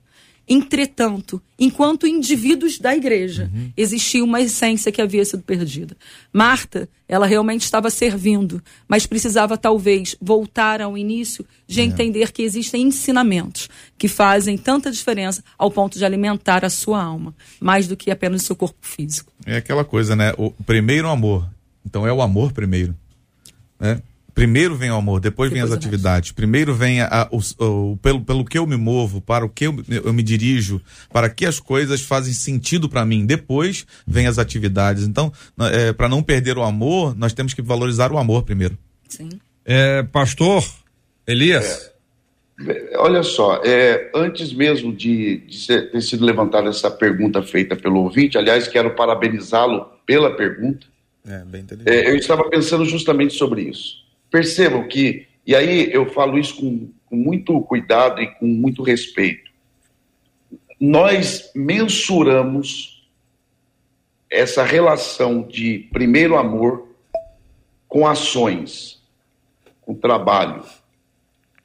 Entretanto, enquanto indivíduos da igreja, existia uma essência que havia sido perdida. Marta, ela realmente estava servindo, mas precisava talvez voltar ao início de entender que existem ensinamentos que fazem tanta diferença ao ponto de alimentar a sua alma, mais do que apenas o seu corpo físico. É aquela coisa, né? O primeiro amor. Então é o amor primeiro. Né? Primeiro vem o amor, depois vem as Depois o resto. atividades. Primeiro vem a- a- o, o- pelo, pelo que eu me movo, para o que eu, eu me dirijo, para que as coisas fazem sentido para mim. Depois vem as atividades. Então, é, para não perder o amor, nós temos que valorizar o amor primeiro. Sim. É, pastor Elias, Olha só, é, antes mesmo de, de ser- ter sido levantada essa pergunta feita pelo ouvinte, aliás, quero parabenizá-lo pela pergunta. É, bem. É, eu estava pensando justamente sobre isso. Percebam que, e aí eu falo isso com, com muito cuidado e com muito respeito. Nós mensuramos essa relação de primeiro amor com ações, com trabalho.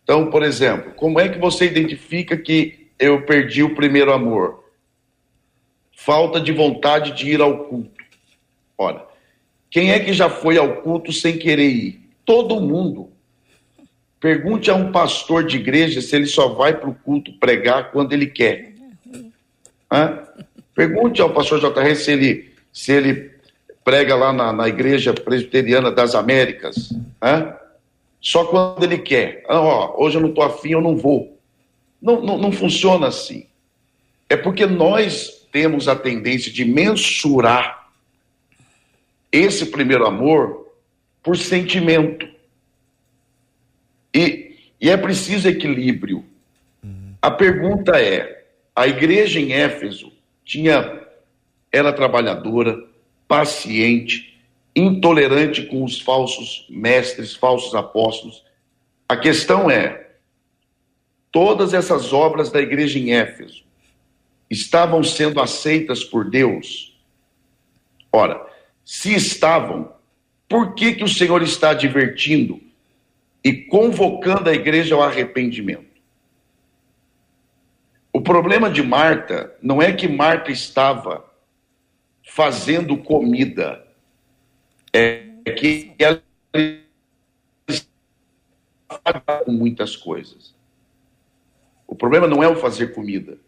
Então, por exemplo, como é que você identifica que eu perdi o primeiro amor? Falta de vontade de ir ao culto. Ora, quem é que já foi ao culto sem querer ir? Todo mundo. Pergunte a um pastor de igreja se ele só vai para o culto pregar quando ele quer. Hã? Pergunte ao pastor JR se ele, se ele prega lá na, na igreja presbiteriana das Américas. Hã? Só quando ele quer. Ah, ó, hoje eu não estou afim, eu não vou. Não, não, não funciona assim. É porque nós temos a tendência de mensurar esse primeiro amor por sentimento. E, e é preciso equilíbrio. A pergunta é: a igreja em Éfeso tinha era trabalhadora, paciente, intolerante com os falsos mestres, falsos apóstolos. A questão é: todas essas obras da igreja em Éfeso estavam sendo aceitas por Deus? Ora, se estavam, por que, que o Senhor está advertindo e convocando a igreja ao arrependimento? O problema de Marta não é que Marta estava fazendo comida, é que ela estava com muitas coisas. O problema não é o fazer comida.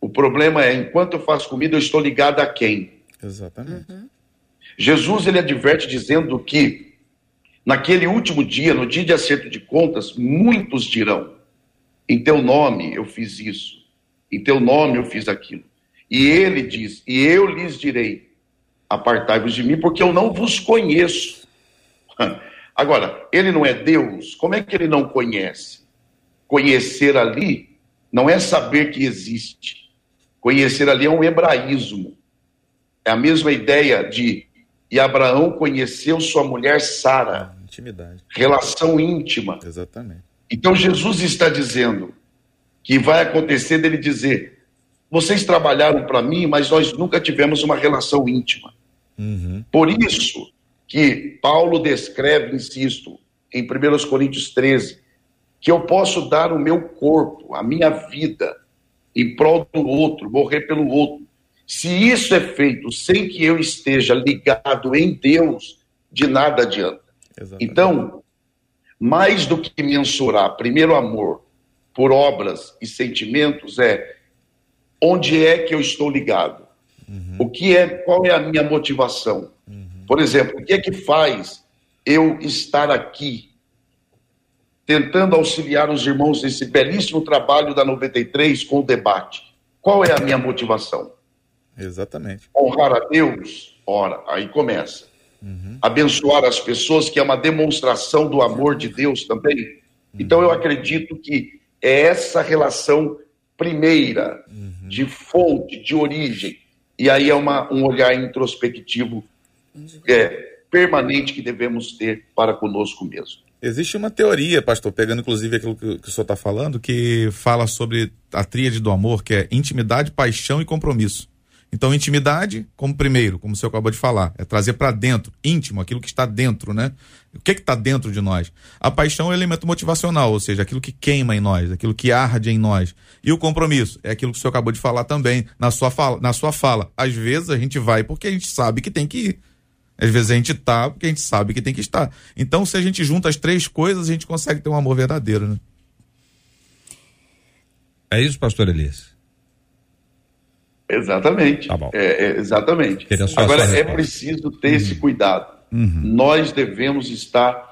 O problema é, enquanto eu faço comida, eu estou ligado a quem? Exatamente. Jesus ele adverte dizendo que naquele último dia, no dia de acerto de contas, muitos dirão: em teu nome eu fiz isso, em teu nome eu fiz aquilo. E ele diz: e eu lhes direi: apartai-vos de mim, porque eu não vos conheço. Agora, ele não é Deus, como é que ele não conhece? Conhecer ali não é saber que existe. Conhecer ali é um hebraísmo. É a mesma ideia de e Abraão conheceu sua mulher Sara, Intimidade. relação íntima. Exatamente. Então Jesus está dizendo que vai acontecer dele dizer: vocês trabalharam para mim, mas nós nunca tivemos uma relação íntima. Uhum. Por isso que Paulo descreve, insisto, em 1 Coríntios 13, que eu posso dar o meu corpo, a minha vida, em prol do outro, morrer pelo outro. Se isso é feito sem que eu esteja ligado em Deus, de nada adianta. Exatamente. Então, mais do que mensurar primeiro amor por obras e sentimentos é onde é que eu estou ligado? O que é, qual é a minha motivação? Por exemplo, o que é que faz eu estar aqui tentando auxiliar os irmãos nesse belíssimo trabalho da 93 com o debate? Qual é a minha motivação? Exatamente. honrar a Deus, ora, aí começa. Abençoar as pessoas, que é uma demonstração do amor de Deus também. Então eu acredito que é essa relação primeira, de fonte, de origem. E aí é uma, um olhar introspectivo é, permanente que devemos ter para conosco mesmo. Existe uma teoria, pastor, pegando inclusive aquilo que, que o senhor está falando, que fala sobre a tríade do amor, que é intimidade, paixão e compromisso. Então, intimidade, como primeiro, como o senhor acabou de falar, é trazer para dentro, íntimo, aquilo que está dentro, né? O que está dentro de nós? A paixão é o elemento motivacional, ou seja, aquilo que queima em nós, aquilo que arde em nós. E o compromisso é aquilo que o senhor acabou de falar também na sua fala. Na sua fala. Às vezes a gente vai porque a gente sabe que tem que ir. Às vezes a gente tá porque a gente sabe que tem que estar. Então, se a gente junta as três coisas, a gente consegue ter um amor verdadeiro, né? É isso, pastor Elias? Exatamente. Tá. É, é, exatamente. Agora, é preciso ter esse cuidado. Uhum. Nós devemos estar.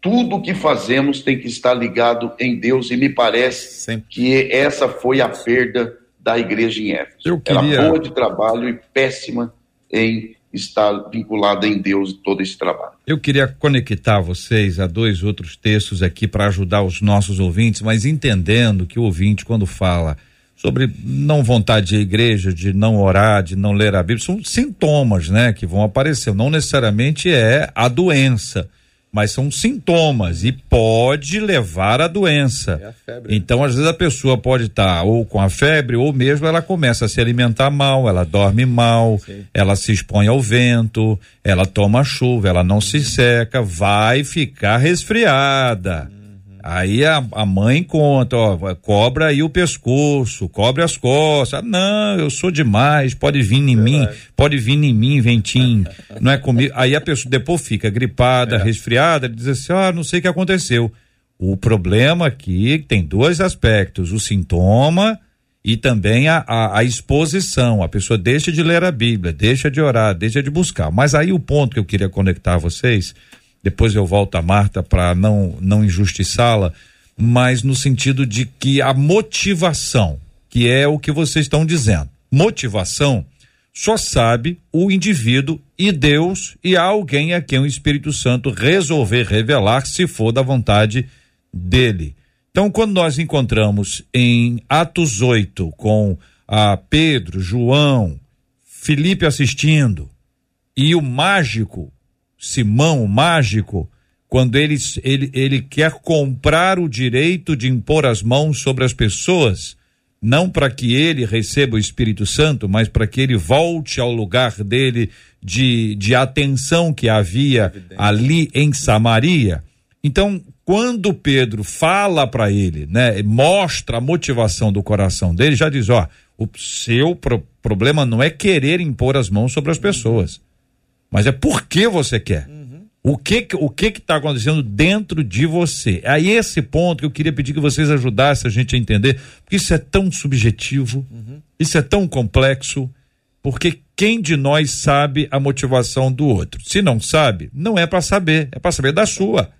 Tudo que fazemos tem que estar ligado em Deus, e me parece Sempre. que essa foi a perda da igreja em Éfeso. Eu queria- Era boa de trabalho e péssima em estar vinculada em Deus todo esse trabalho. Eu queria conectar vocês a dois outros textos aqui para ajudar os nossos ouvintes, mas entendendo que o ouvinte, quando fala sobre não vontade de igreja, de não orar, de não ler a Bíblia, são sintomas, né, que vão aparecer. Não necessariamente é a doença, mas são sintomas e pode levar à doença. É a febre, né? Então, às vezes a pessoa pode estar ou com a febre ou mesmo ela começa a se alimentar mal, ela dorme mal, ela se expõe ao vento, ela toma chuva, ela não se seca, vai ficar resfriada. Aí a, a mãe conta, ó, cobra aí o pescoço, cobre as costas. Ah, não, eu sou demais, pode vir em mim, pode vir em mim, ventinho. Não é comigo. Aí a pessoa depois fica gripada, resfriada, diz assim: ah, não sei o que aconteceu. O problema aqui tem dois aspectos: o sintoma e também a, a, a exposição. A pessoa deixa de ler a Bíblia, deixa de orar, deixa de buscar. Mas aí o ponto que eu queria conectar a vocês, depois eu volto a Marta para não, não injustiçá-la, mas no sentido de que a motivação, que é o que vocês estão dizendo, motivação só sabe o indivíduo e Deus e alguém a quem o Espírito Santo resolver revelar se for da vontade dele. Então, quando nós encontramos em Atos 8 com a Pedro, João, Felipe assistindo e o mágico, Simão, o mágico, quando ele, ele, ele quer comprar o direito de impor as mãos sobre as pessoas, não para que ele receba o Espírito Santo, mas para que ele volte ao lugar dele de, de atenção que havia ali em Samaria. Então, quando Pedro fala para ele, né, mostra a motivação do coração dele, já diz: ó, o seu pro- problema não é querer impor as mãos sobre as pessoas, mas é por que você quer. O que o que que está acontecendo dentro de você? É esse ponto que eu queria pedir que vocês ajudassem a gente a entender, porque isso é tão subjetivo, isso é tão complexo, porque quem de nós sabe a motivação do outro? Se não sabe, não é para saber, é para saber da sua.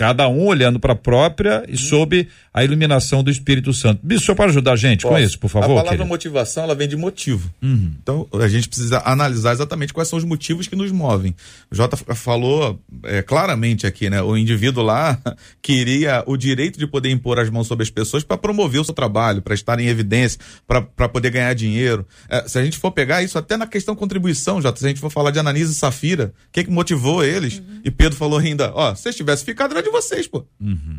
Cada um olhando para a própria e sob a iluminação do Espírito Santo. Bicho, só para ajudar a gente com Posso? isso, por favor. A palavra querido? motivação, ela vem de motivo. Uhum. Então, a gente precisa analisar exatamente quais são os motivos que nos movem. O Jota falou é, claramente aqui, né? O indivíduo lá queria o direito de poder impor as mãos sobre as pessoas para promover o seu trabalho, para estar em evidência, para poder ganhar dinheiro. É, se a gente for pegar isso até na questão contribuição, Jota, se a gente for falar de Ananias e Safira, o que, que motivou eles? E Pedro falou ainda, ó, se vocês tivessem ficado, era de vocês, pô.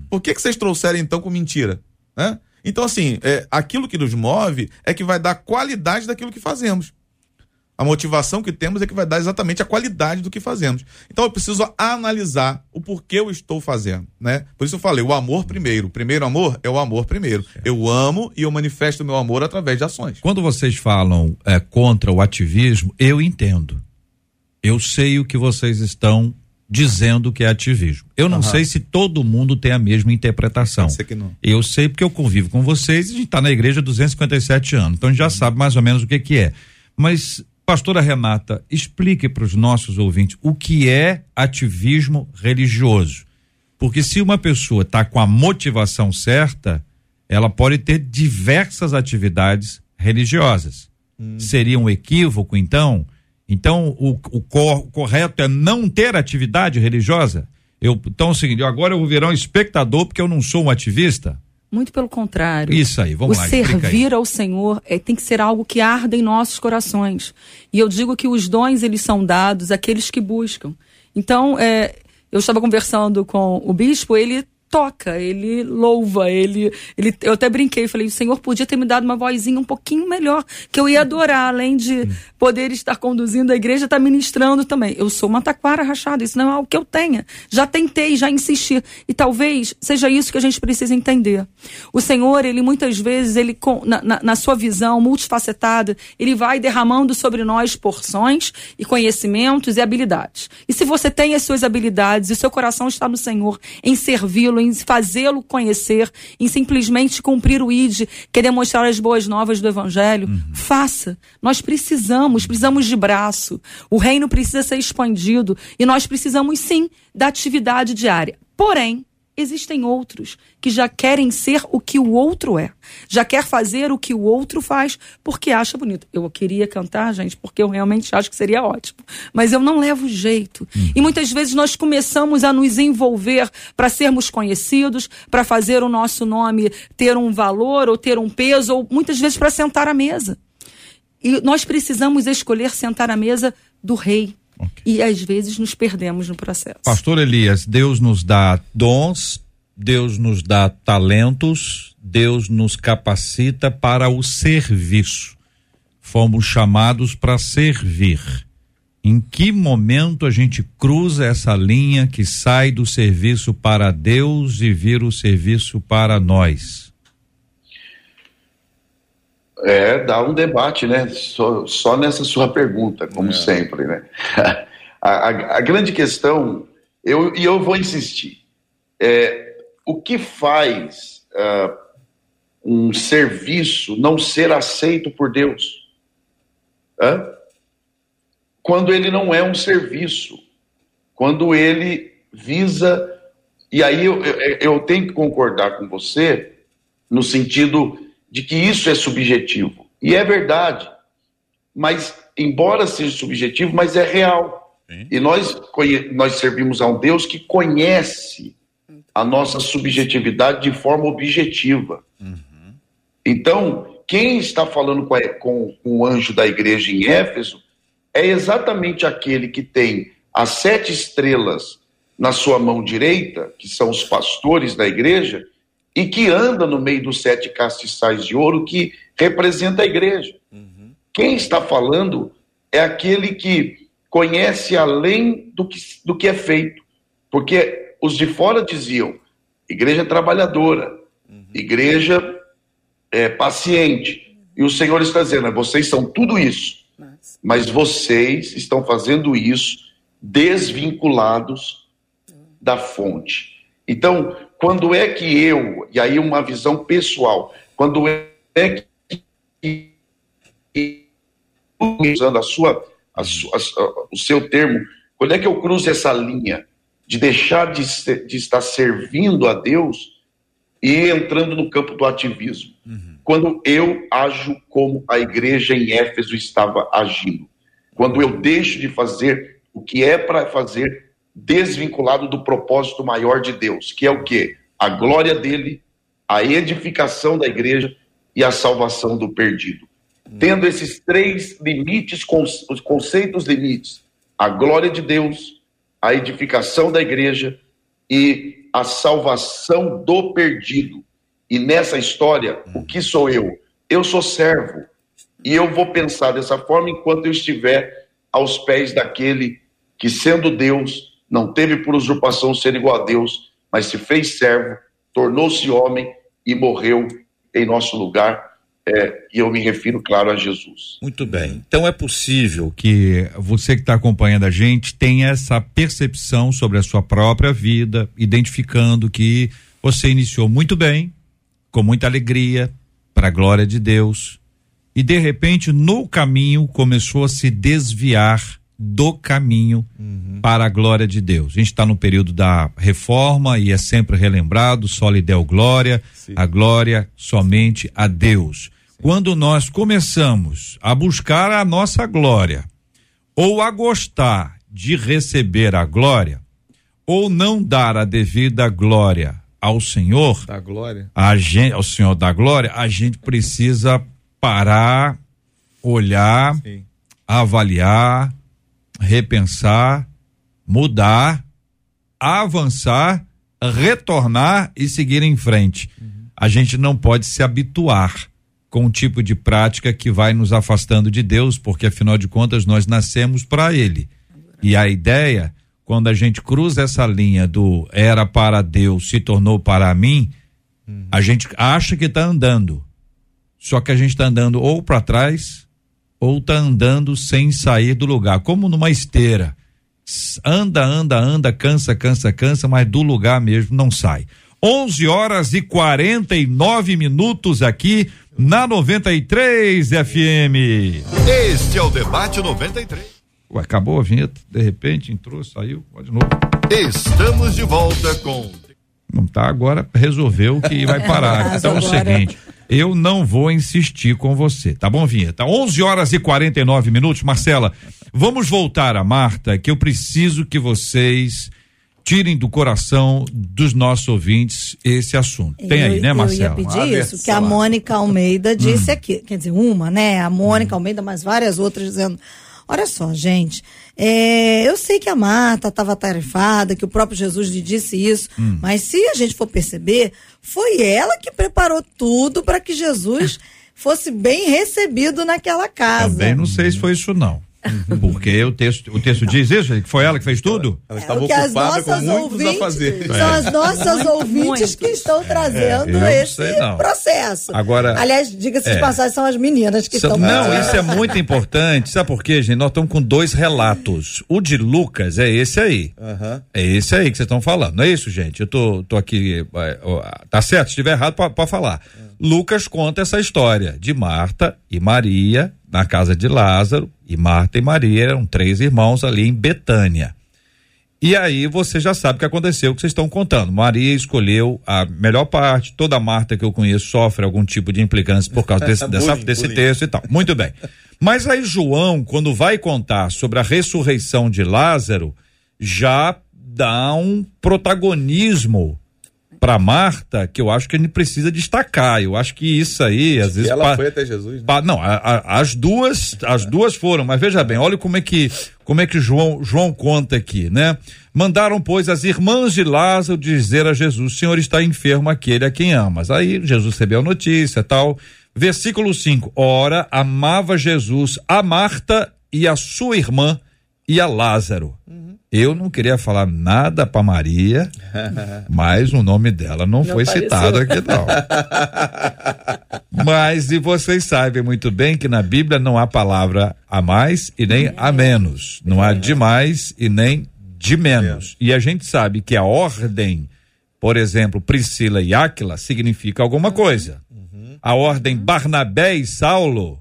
Por que, que vocês trouxeram então com mentira? Né? Então, assim, é, aquilo que nos move é que vai dar qualidade daquilo que fazemos. A motivação que temos é que vai dar exatamente a qualidade do que fazemos. Então eu preciso analisar o porquê eu estou fazendo, né? Por isso eu falei, o amor primeiro. O primeiro amor é o amor primeiro. Eu amo e eu manifesto meu amor através de ações. Quando vocês falam é, contra o ativismo, eu entendo. Eu sei o que vocês estão dizendo que é ativismo. Eu não Aham. sei se todo mundo tem a mesma interpretação. Eu sei porque eu convivo com vocês e a gente está na igreja há 257 anos, então a gente já sabe mais ou menos o que que é. Mas, pastora Renata, explique para os nossos ouvintes o que é ativismo religioso. Porque se uma pessoa está com a motivação certa, ela pode ter diversas atividades religiosas. Seria um equívoco, então? Então, o, o cor- o correto é não ter atividade religiosa? Eu, então, é o seguinte, agora eu vou virar um espectador porque eu não sou um ativista? Muito pelo contrário. Isso aí, vamos o lá, aí. servir ao Senhor é, tem que ser algo que arda em nossos corações. E eu digo que os dons eles são dados àqueles que buscam. Então, é, eu estava conversando com o bispo, ele toca, ele louva, ele, ele. Eu até brinquei, falei, o Senhor podia ter me dado uma vozinha um pouquinho melhor, que eu ia adorar, além de poder estar conduzindo a igreja, estar ministrando também. Eu sou uma taquara rachada, isso não é algo que eu tenha. Já tentei, já insisti. E talvez seja isso que a gente precisa entender. O Senhor, ele muitas vezes, ele na, na- na sua visão multifacetada, ele vai derramando sobre nós porções e conhecimentos e habilidades. E se você tem as suas habilidades e seu coração está no Senhor, em servi-lo, em fazê-lo conhecer, em simplesmente cumprir o ID, querer mostrar as boas novas do Evangelho, faça. Nós precisamos, precisamos de braço. O reino precisa ser expandido e nós precisamos sim da atividade diária. Porém, existem outros que já querem ser o que o outro é. Já quer fazer o que o outro faz porque acha bonito. Eu queria cantar, gente, porque eu realmente acho que seria ótimo. Mas eu não levo jeito. E muitas vezes nós começamos a nos envolver para sermos conhecidos, para fazer o nosso nome ter um valor ou ter um peso, ou muitas vezes para sentar à mesa. E nós precisamos escolher sentar à mesa do rei. E às vezes nos perdemos no processo. Pastor Elias, Deus nos dá dons, Deus nos dá talentos, Deus nos capacita para o serviço. Fomos chamados para servir. Em que momento a gente cruza essa linha que sai do serviço para Deus e vira o serviço para nós? É, dá um debate, né? Só, só nessa sua pergunta, como sempre, né? a, a- a grande questão, eu, e eu vou insistir, é o que faz ah, um serviço não ser aceito por Deus? Hã? Quando ele não é um serviço, quando ele visa. E aí eu, eu, eu tenho que concordar com você no sentido de que isso é subjetivo. E é verdade. Mas, embora seja subjetivo, mas é real. E nós, nós servimos a um Deus que conhece a nossa subjetividade de forma objetiva. Então, quem está falando com, a- com- com o anjo da igreja em Éfeso é exatamente aquele que tem as sete estrelas na sua mão direita, que são os pastores da igreja, e que anda no meio dos sete castiçais de ouro, que representa a igreja. Quem está falando é aquele que conhece além do que, do que é feito. Porque os de fora diziam: igreja trabalhadora, igreja é, paciente. E o Senhor está dizendo: vocês são tudo isso, mas vocês estão fazendo isso desvinculados da fonte. Então, quando é que eu, e aí uma visão pessoal, quando é que usando a sua, a a o seu termo, quando é que eu cruzo essa linha de deixar de, ser- de estar servindo a Deus e entrando no campo do ativismo? Quando eu ajo como a igreja em Éfeso estava agindo. Quando eu deixo de fazer o que é para fazer desvinculado do propósito maior de Deus, que é o quê? A glória dele, a edificação da igreja e a salvação do perdido. Tendo esses três limites, os conceitos limites, a glória de Deus, a edificação da igreja e a salvação do perdido. E nessa história, o que sou eu? Eu sou servo. E eu vou pensar dessa forma enquanto eu estiver aos pés daquele que, sendo Deus, não teve por usurpação ser igual a Deus, mas se fez servo, tornou-se homem e morreu em nosso lugar. É, e eu me refiro, claro, a Jesus. Muito bem. Então é possível que você que está acompanhando a gente tenha essa percepção sobre a sua própria vida, identificando que você iniciou muito bem, com muita alegria, para a glória de Deus, e de repente no caminho começou a se desviar do caminho para a glória de Deus. A gente está no período da reforma e é sempre relembrado, só lhe deu glória, a glória somente a Deus. Quando nós começamos a buscar a nossa glória, ou a gostar de receber a glória, ou não dar a devida glória ao Senhor, Da glória. a gente, ao Senhor da glória, a gente precisa parar, olhar, Sim. avaliar, repensar, mudar, avançar retornar e seguir em frente. A gente não pode se habituar com um tipo de prática que vai nos afastando de Deus, porque afinal de contas nós nascemos para Ele. E a ideia, quando a gente cruza essa linha do era para Deus, se tornou para mim, a gente acha que está andando. Só que a gente está andando ou para trás ou está andando sem sair do lugar, como numa esteira. Anda, anda, anda, cansa, cansa, cansa, mas do lugar mesmo não sai. 11 horas e 49 minutos aqui na 93 FM. Este é o Debate 93. Ué, acabou a vinheta, de repente entrou, saiu, pode de novo. Estamos de volta com Não tá, agora resolveu que vai parar. Então é o seguinte, eu não vou insistir com você, tá bom, Vinheta? 11 horas e 49 minutos, Marcela, vamos voltar a Marta, que eu preciso que vocês tirem do coração dos nossos ouvintes esse assunto. Tem aí, Eu- né, Marcela? Eu ia pedir isso, que a. Mônica Almeida disse Hum. aqui, quer dizer, uma, né? A Mônica Almeida, mas várias outras dizendo. Olha só, gente, é, eu sei que a Marta estava tarefada, que o próprio Jesus lhe disse isso, Hum. mas se a gente for perceber, foi ela que preparou tudo para que Jesus fosse bem recebido naquela casa. Também não sei se foi isso não. Porque o texto, o texto diz isso, que foi ela que fez tudo? Ela É, estava o que as ocupada com nossas muitos ouvintes, afazeres. São as nossas Muito, ouvintes muito. que estão trazendo É, eu não esse sei, processo. Agora- Aliás, diga-se É. de passagem, são as meninas que Sa- estão Não, trazendo. isso é muito importante. Sabe por quê, gente? Nós estamos com dois relatos. O de Lucas é esse aí. Aham. É esse aí que vocês estão falando. Não é isso, gente? Eu tô, tô aqui. é, tá certo? Se estiver errado, pode falar. Lucas conta essa história de Marta e Maria na casa de Lázaro. E Marta e Maria eram três irmãos ali em Betânia. E aí você já sabe o que aconteceu, o que vocês estão contando. Maria escolheu a melhor parte, toda Marta que eu conheço sofre algum tipo de implicância por causa desse, dessa- desse texto e tal. Muito bem. Mas aí João, quando vai contar sobre a ressurreição de Lázaro, já dá um protagonismo para Marta que eu acho que a gente precisa destacar. Eu acho que isso aí, às E vezes. ela pa- foi até Jesus, né? Pa- não, a- a- as duas, as duas foram, mas veja bem, olha como é que, como é que João, João conta aqui, né? Mandaram, pois, as irmãs de Lázaro dizer a Jesus: Senhor está enfermo aquele a quem amas. Aí Jesus recebeu a notícia, tal. Versículo 5: Ora, amava Jesus a Marta e a sua irmã e a Lázaro. Eu não queria falar nada para Maria, mas o nome dela não, foi apareceu. citado aqui, não. Mas e vocês sabem muito bem que na Bíblia não há palavra a mais e nem a menos. Não há de mais e nem de menos. E a gente sabe que a ordem, por exemplo, Priscila e Áquila, significa alguma coisa. A ordem Barnabé e Saulo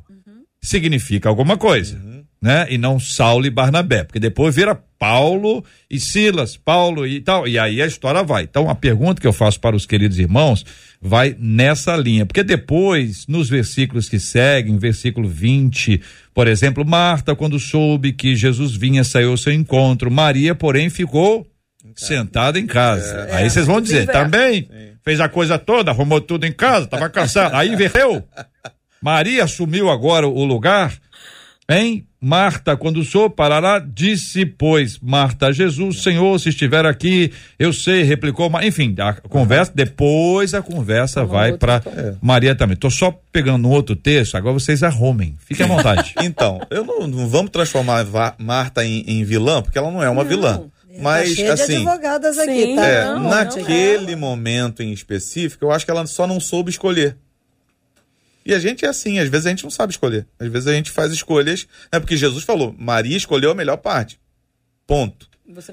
significa alguma coisa. Né? E não Saulo e Barnabé, porque depois vira Paulo e Silas, Paulo e tal, e aí a história vai. Então a pergunta que eu faço para os queridos irmãos vai nessa linha, porque depois, nos versículos que seguem, versículo 20, por exemplo, Marta, quando soube que Jesus vinha, saiu ao seu encontro, Maria, porém, ficou sentada em casa. Aí vocês vão dizer, também fez a coisa toda, arrumou tudo em casa, estava cansado. Aí inverteu. Maria assumiu agora o lugar, hein? Marta, quando sou parará, disse, pois, Marta Jesus, Senhor, se estiver aqui, eu sei, replicou, mas enfim, a conversa, depois a conversa vai para Maria também. Tô só pegando um outro texto, agora vocês arrumem, fiquem à vontade. Então, eu não, não vamos transformar Marta em, em vilã, porque ela não é uma vilã. Mas, tá cheio de assim, advogadas aqui, Sim, tá? é, Não, não naquele momento em específico, eu acho que ela só não soube escolher. E a gente é assim, às vezes a gente não sabe escolher. Às vezes a gente faz escolhas, né? Porque Jesus falou, Maria escolheu a melhor parte. Ponto.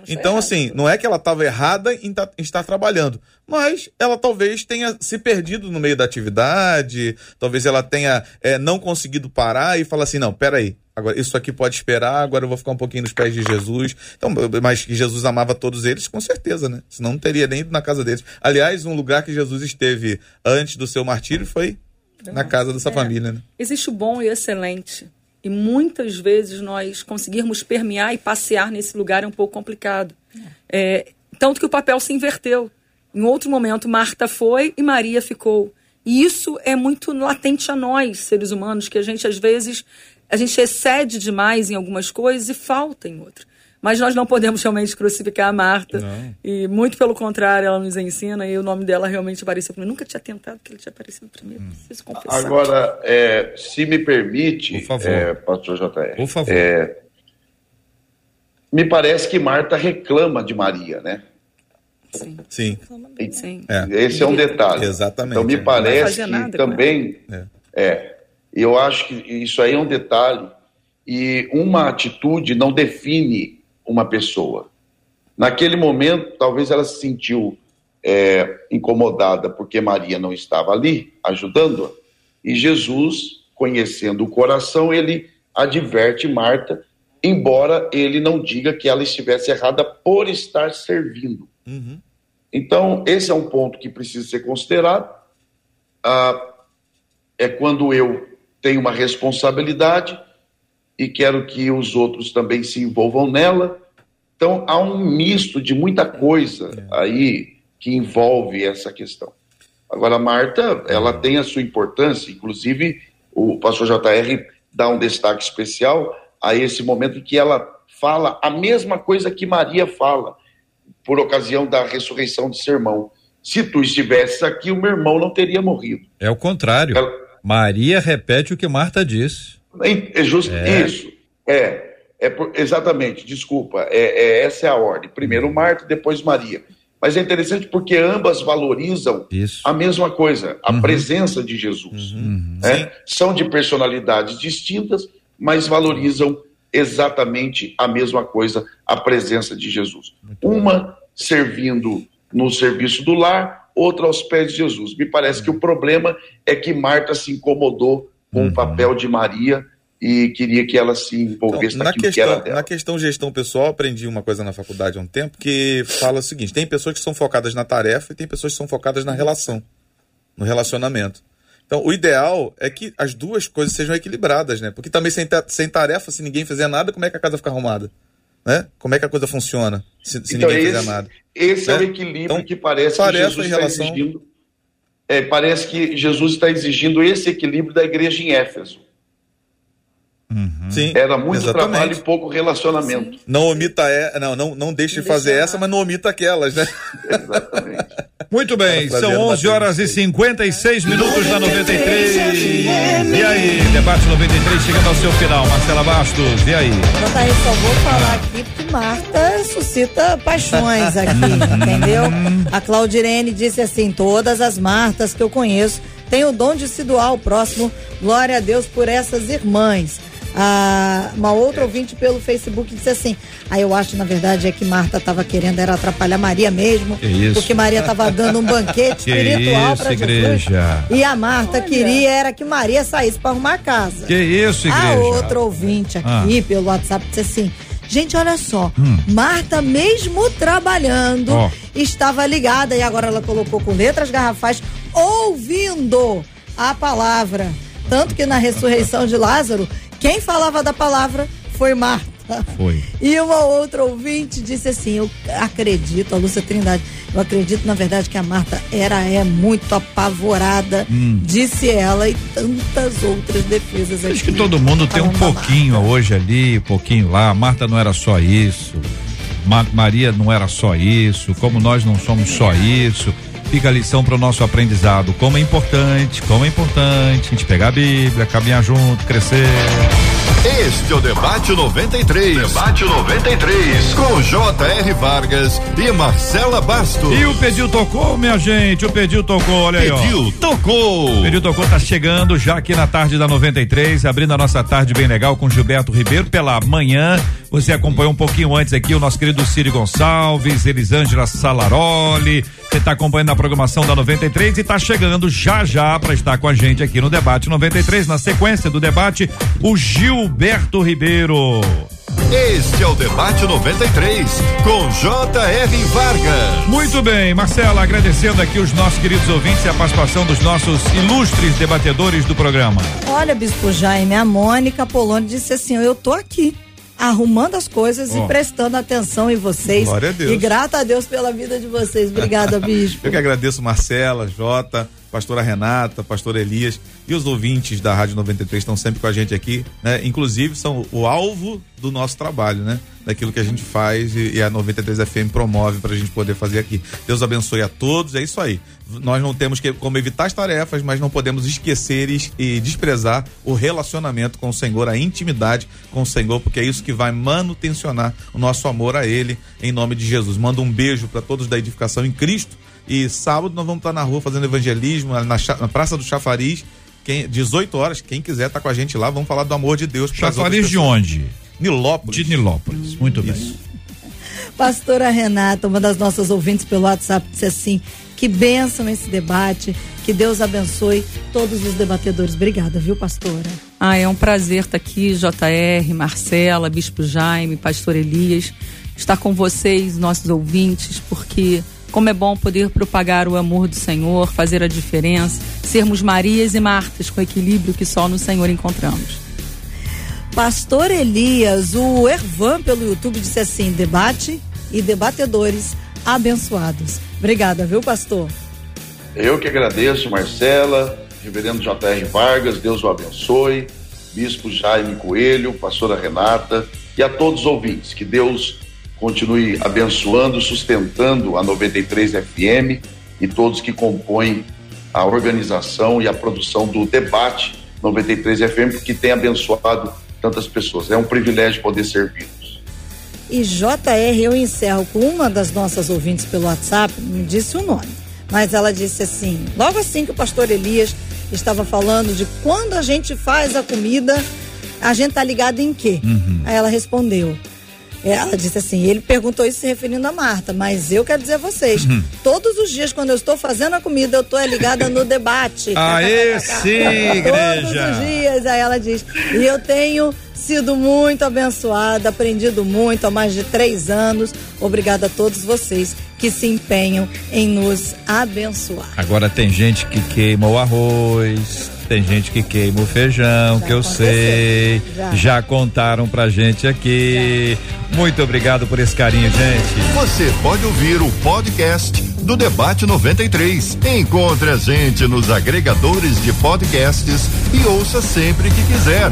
Então, errado. assim, não é que ela estava errada em, ta- em estar trabalhando, mas ela talvez tenha se perdido no meio da atividade, talvez ela tenha é, não conseguido parar e falar assim, não, peraí, agora isso aqui pode esperar, agora eu vou ficar um pouquinho nos pés de Jesus. Então, mas que Jesus amava todos eles, com certeza, né? Senão não teria nem ido na casa deles. Aliás, um lugar que Jesus esteve antes do seu martírio foi na casa dessa É. família, né? Existe o bom e o excelente. E muitas vezes nós conseguirmos permear e passear nesse lugar é um pouco complicado. É, tanto que o papel se inverteu. Em outro momento, Marta foi e Maria ficou. E isso é muito latente a nós, seres humanos, que a gente às vezes a gente excede demais em algumas coisas e falta em outras. Mas nós não podemos realmente crucificar a Marta. Não. E muito pelo contrário, ela nos ensina e o nome dela realmente apareceu primeiro. Nunca tinha tentado que ele tinha aparecido primeiro. Preciso confessar. Agora, é, se me permite, Por favor. é, pastor JR. Por favor. é, me parece que Marta reclama de Maria, né? Sim. Sim. Sim. É. Esse é um detalhe. Exatamente. Então me parece que também É. é. Eu acho que isso aí é um detalhe e uma atitude não define uma pessoa. Naquele momento, talvez ela se sentiu é, incomodada porque Maria não estava ali ajudando-a e Jesus, conhecendo o coração, ele adverte Marta, embora ele não diga que ela estivesse errada por estar servindo. Uhum. Então, esse é um ponto que precisa ser considerado. Ah, é quando eu tenho uma responsabilidade e quero que os outros também se envolvam nela. Então, há um misto de muita coisa aí que envolve essa questão. Agora, Marta, ela tem a sua importância, inclusive o pastor JR dá um destaque especial a esse momento em que ela fala a mesma coisa que Maria fala por ocasião da ressurreição de sermão. Se tu estivesses aqui, o meu irmão não teria morrido. É o contrário. Ela- Maria repete o que Marta disse. É, é justo isso. É, é por- exatamente. Desculpa. É, é- essa é a ordem. Primeiro Marta, depois Maria. Mas é interessante porque ambas valorizam Isso. a mesma coisa, a presença de Jesus. né? São de personalidades distintas, mas valorizam exatamente a mesma coisa, a presença de Jesus. Uma servindo no serviço do lar, outra aos pés de Jesus. Me parece que o problema é que Marta se incomodou com o papel de Maria e queria que ela se envolvesse Então, na, naquilo que era questão, dela. na questão gestão pessoal, aprendi uma coisa na faculdade há um tempo que fala o seguinte: tem pessoas que são focadas na tarefa e tem pessoas que são focadas na relação, no relacionamento. Então, o ideal é que as duas coisas sejam equilibradas, né? Porque também sem, sem tarefa, se ninguém fizer nada, como é que a casa fica arrumada? Né? Como é que a coisa funciona se, se Então, ninguém esse, fizer nada? esse é o né? equilíbrio Então, que parece que Jesus em está exigindo. É, parece que Jesus está exigindo esse equilíbrio da igreja em Éfeso. Sim, Era muito exatamente. trabalho e pouco relacionamento. Não omita, é, não, não, não deixe de fazer deixa essa, mas não omita aquelas, né? Exatamente. Muito bem, são fazendo 11 horas e bater 56 minutos da 93. E aí, debate 93 chegando ao seu final. Marcela Bastos, e aí? JR, só vou falar aqui porque Marta suscita paixões aqui, entendeu? A Claudirene disse assim: todas as Martas que eu conheço têm o dom de se doar ao próximo. Glória a Deus por essas irmãs. Ah, uma outra ouvinte pelo Facebook disse assim: Ah, eu acho, na verdade, é que Marta estava querendo era atrapalhar Maria mesmo. Que isso. Porque Maria estava dando um banquete Que espiritual isso, para Jesus. E a Marta queria era que Maria saísse para arrumar a casa. Que isso, igreja? A outra ouvinte aqui pelo WhatsApp disse assim: gente, olha só, Marta, mesmo trabalhando, Ó. estava ligada e agora ela colocou com letras garrafais, ouvindo a palavra. Tanto que na ressurreição de Lázaro, quem falava da palavra foi Marta. Foi. E uma outra ouvinte disse assim: Eu acredito, a Lúcia Trindade, eu acredito, na verdade, que a Marta era é muito apavorada, Hum. disse ela, e tantas outras defesas aqui. Acho que todo mundo tem um pouquinho hoje ali, um pouquinho lá. Marta não era só isso. Ma- Maria não era só isso. Como nós não somos só isso. Fica a lição para o nosso aprendizado. Como é importante, como é importante a gente pegar a Bíblia, caminhar junto, crescer. Este é o Debate 93. Debate 93. Com J.R. Vargas e Marcela Bastos. E o pediu tocou, minha gente. O pediu tocou, olha aí, ó. Pediu, tocou. O Pediu Tocou tá chegando já aqui na tarde da 93, abrindo a nossa tarde bem legal com Gilberto Ribeiro pela manhã. Você acompanhou um pouquinho antes aqui o nosso querido Ciro Gonçalves, Elisângela Salaroli. Você está acompanhando a programação da 93 e está chegando já já para estar com a gente aqui no debate 93. Na sequência do debate, o Gilberto Ribeiro. Este é o Debate 93. Com J.R. Vargas. Muito bem, Marcela, agradecendo aqui os nossos queridos ouvintes e a participação dos nossos ilustres debatedores do programa. Olha, Bispo Jaime, a Mônica Polônio disse assim: Eu tô aqui. Arrumando as coisas Ó. e prestando atenção em vocês. Glória a Deus. E grata a Deus pela vida de vocês. Obrigada, Bispo. Eu que agradeço Marcela, Jota, pastora Renata, pastor Elias e os ouvintes da Rádio 93 estão sempre com a gente aqui, né? Inclusive são o alvo do nosso trabalho, né? Daquilo que a gente faz e, e a 93 FM promove para a gente poder fazer aqui. Deus abençoe a todos, é isso aí. Nós não temos que como evitar as tarefas, mas não podemos esquecer e, e desprezar o relacionamento com o Senhor, a intimidade com o Senhor, porque é isso que vai manutencionar o nosso amor a Ele, em nome de Jesus. Manda um beijo para todos da edificação em Cristo. E sábado nós vamos estar na rua fazendo evangelismo, na, na Praça do Chafariz, quem, 18 horas. Quem quiser estar com a gente lá, vamos falar do amor de Deus. Chafariz de onde? Nilópolis. De Nilópolis. Muito bem. Pastora Renata, uma das nossas ouvintes pelo WhatsApp, disse assim: que bênção esse debate, que Deus abençoe todos os debatedores. Obrigada, viu, pastora? Ah, é um prazer estar aqui, JR, Marcela, Bispo Jaime, Pastor Elias, estar com vocês, nossos ouvintes, porque como é bom poder propagar o amor do Senhor, fazer a diferença, sermos Marias e Martas com o equilíbrio que só no Senhor encontramos. Pastor Elias, o Ervan pelo YouTube disse assim: debate e debatedores abençoados. Obrigada, viu, pastor? Eu que agradeço, Marcela, Reverendo J.R. Vargas, Deus o abençoe, Bispo Jaime Coelho, Pastora Renata e a todos os ouvintes. Que Deus continue abençoando, sustentando a 93 FM e todos que compõem a organização e a produção do debate 93 FM, porque tem abençoado tantas pessoas. É um privilégio poder servi-los. E JR, eu encerro com uma das nossas ouvintes pelo WhatsApp, não disse o nome, mas ela disse assim: logo assim que o pastor Elias estava falando de quando a gente faz a comida, a gente tá ligado em quê? Aí ela respondeu. Ela disse assim, ele perguntou isso se referindo a Marta, mas eu quero dizer a vocês, todos os dias quando eu estou fazendo a comida, eu estou ligada no debate. Aê, sim, Todos os dias, aí ela diz, e eu tenho sido muito abençoada, aprendido muito há mais de três anos. Obrigada a todos vocês que se empenham em nos abençoar. Agora tem gente que queima o arroz, tem gente que queima o feijão, Já que eu sei. Já. Já. contaram pra gente aqui. Muito obrigado por esse carinho, gente. Você pode ouvir o podcast do Debate 93. Encontre a gente nos agregadores de podcasts e ouça sempre que quiser.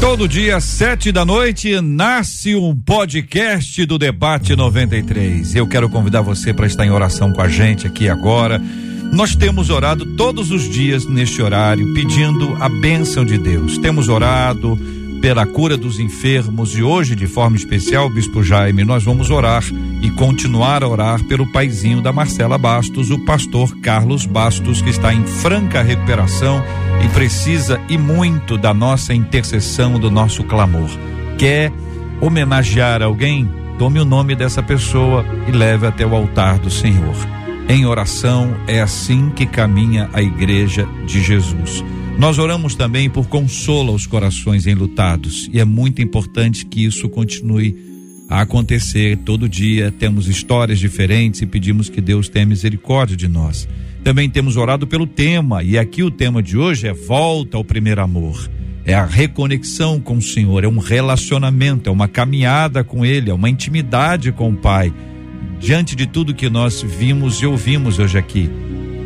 Todo dia, sete da noite, nasce um podcast do Debate 93. Eu quero convidar você para estar em oração com a gente aqui agora. Nós temos orado todos os dias neste horário, pedindo a bênção de Deus. Temos orado pela cura dos enfermos e hoje, de forma especial, Bispo Jaime, nós vamos orar e continuar a orar pelo paizinho da Marcela Bastos, o pastor Carlos Bastos, que está em franca recuperação e precisa e muito da nossa intercessão, do nosso clamor. Quer homenagear alguém? Tome o nome dessa pessoa e leve até o altar do Senhor. Em oração é assim que caminha a igreja de Jesus. Nós oramos também por consolo aos corações enlutados e é muito importante que isso continue a acontecer todo dia. Temos histórias diferentes e pedimos que Deus tenha misericórdia de nós. Também temos orado pelo tema e aqui o tema de hoje é volta ao primeiro amor. É a reconexão com o Senhor, é um relacionamento, é uma caminhada com Ele, é uma intimidade com o Pai diante de tudo que nós vimos e ouvimos hoje aqui.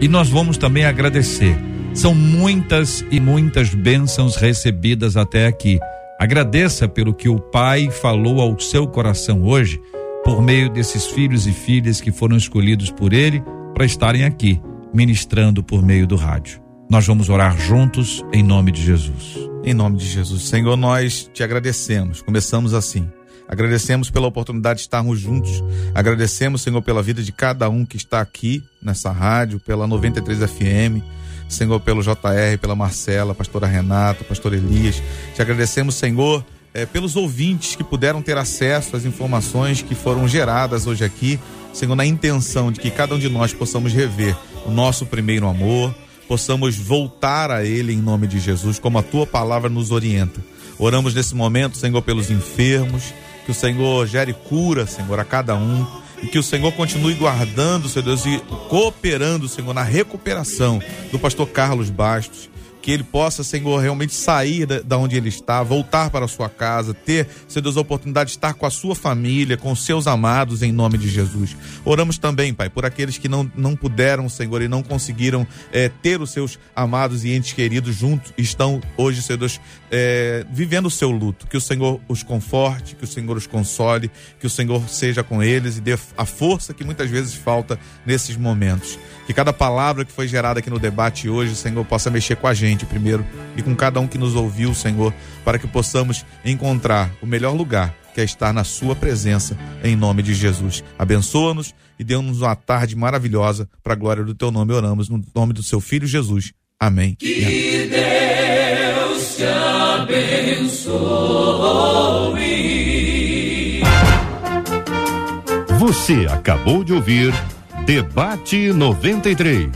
E nós vamos também agradecer. São muitas e muitas bênçãos recebidas até aqui. Agradeça pelo que o Pai falou ao seu coração hoje, por meio desses filhos e filhas que foram escolhidos por Ele para estarem aqui, ministrando por meio do rádio. Nós vamos orar juntos em nome de Jesus. Em nome de Jesus. Senhor, nós te agradecemos. Começamos assim. Agradecemos pela oportunidade de estarmos juntos. Agradecemos, Senhor, pela vida de cada um que está aqui nessa rádio, pela 93 FM. Senhor, pelo JR, pela Marcela, pastora Renata, pastor Elias. Te agradecemos, Senhor, eh, pelos ouvintes que puderam ter acesso às informações que foram geradas hoje aqui. Senhor, na intenção de que cada um de nós possamos rever o nosso primeiro amor, possamos voltar a Ele em nome de Jesus, como a tua palavra nos orienta. Oramos nesse momento, Senhor, pelos enfermos, que o Senhor gere cura, Senhor, a cada um. E que o Senhor continue guardando, Senhor Deus, e cooperando, Senhor, na recuperação do pastor Carlos Bastos. Que ele possa, Senhor, realmente sair da, da onde ele está, voltar para a sua casa, ter, Senhor Deus, a oportunidade de estar com a sua família, com seus amados, em nome de Jesus. Oramos também, Pai, por aqueles que não, não puderam, Senhor, e não conseguiram eh, ter os seus amados e entes queridos juntos, estão hoje, Senhor Deus, eh, vivendo o seu luto. Que o Senhor os conforte, que o Senhor os console, que o Senhor seja com eles e dê a força que muitas vezes falta nesses momentos. Que cada palavra que foi gerada aqui no debate hoje, Senhor, possa mexer com a gente primeiro e com cada um que nos ouviu, Senhor, para que possamos encontrar o melhor lugar, que é estar na Sua presença, em nome de Jesus. Abençoa-nos e dê-nos uma tarde maravilhosa, para a glória do Teu nome. Oramos no nome do Seu Filho Jesus. Amém. E amém. Deus te abençoe. Você acabou de ouvir Debate 93.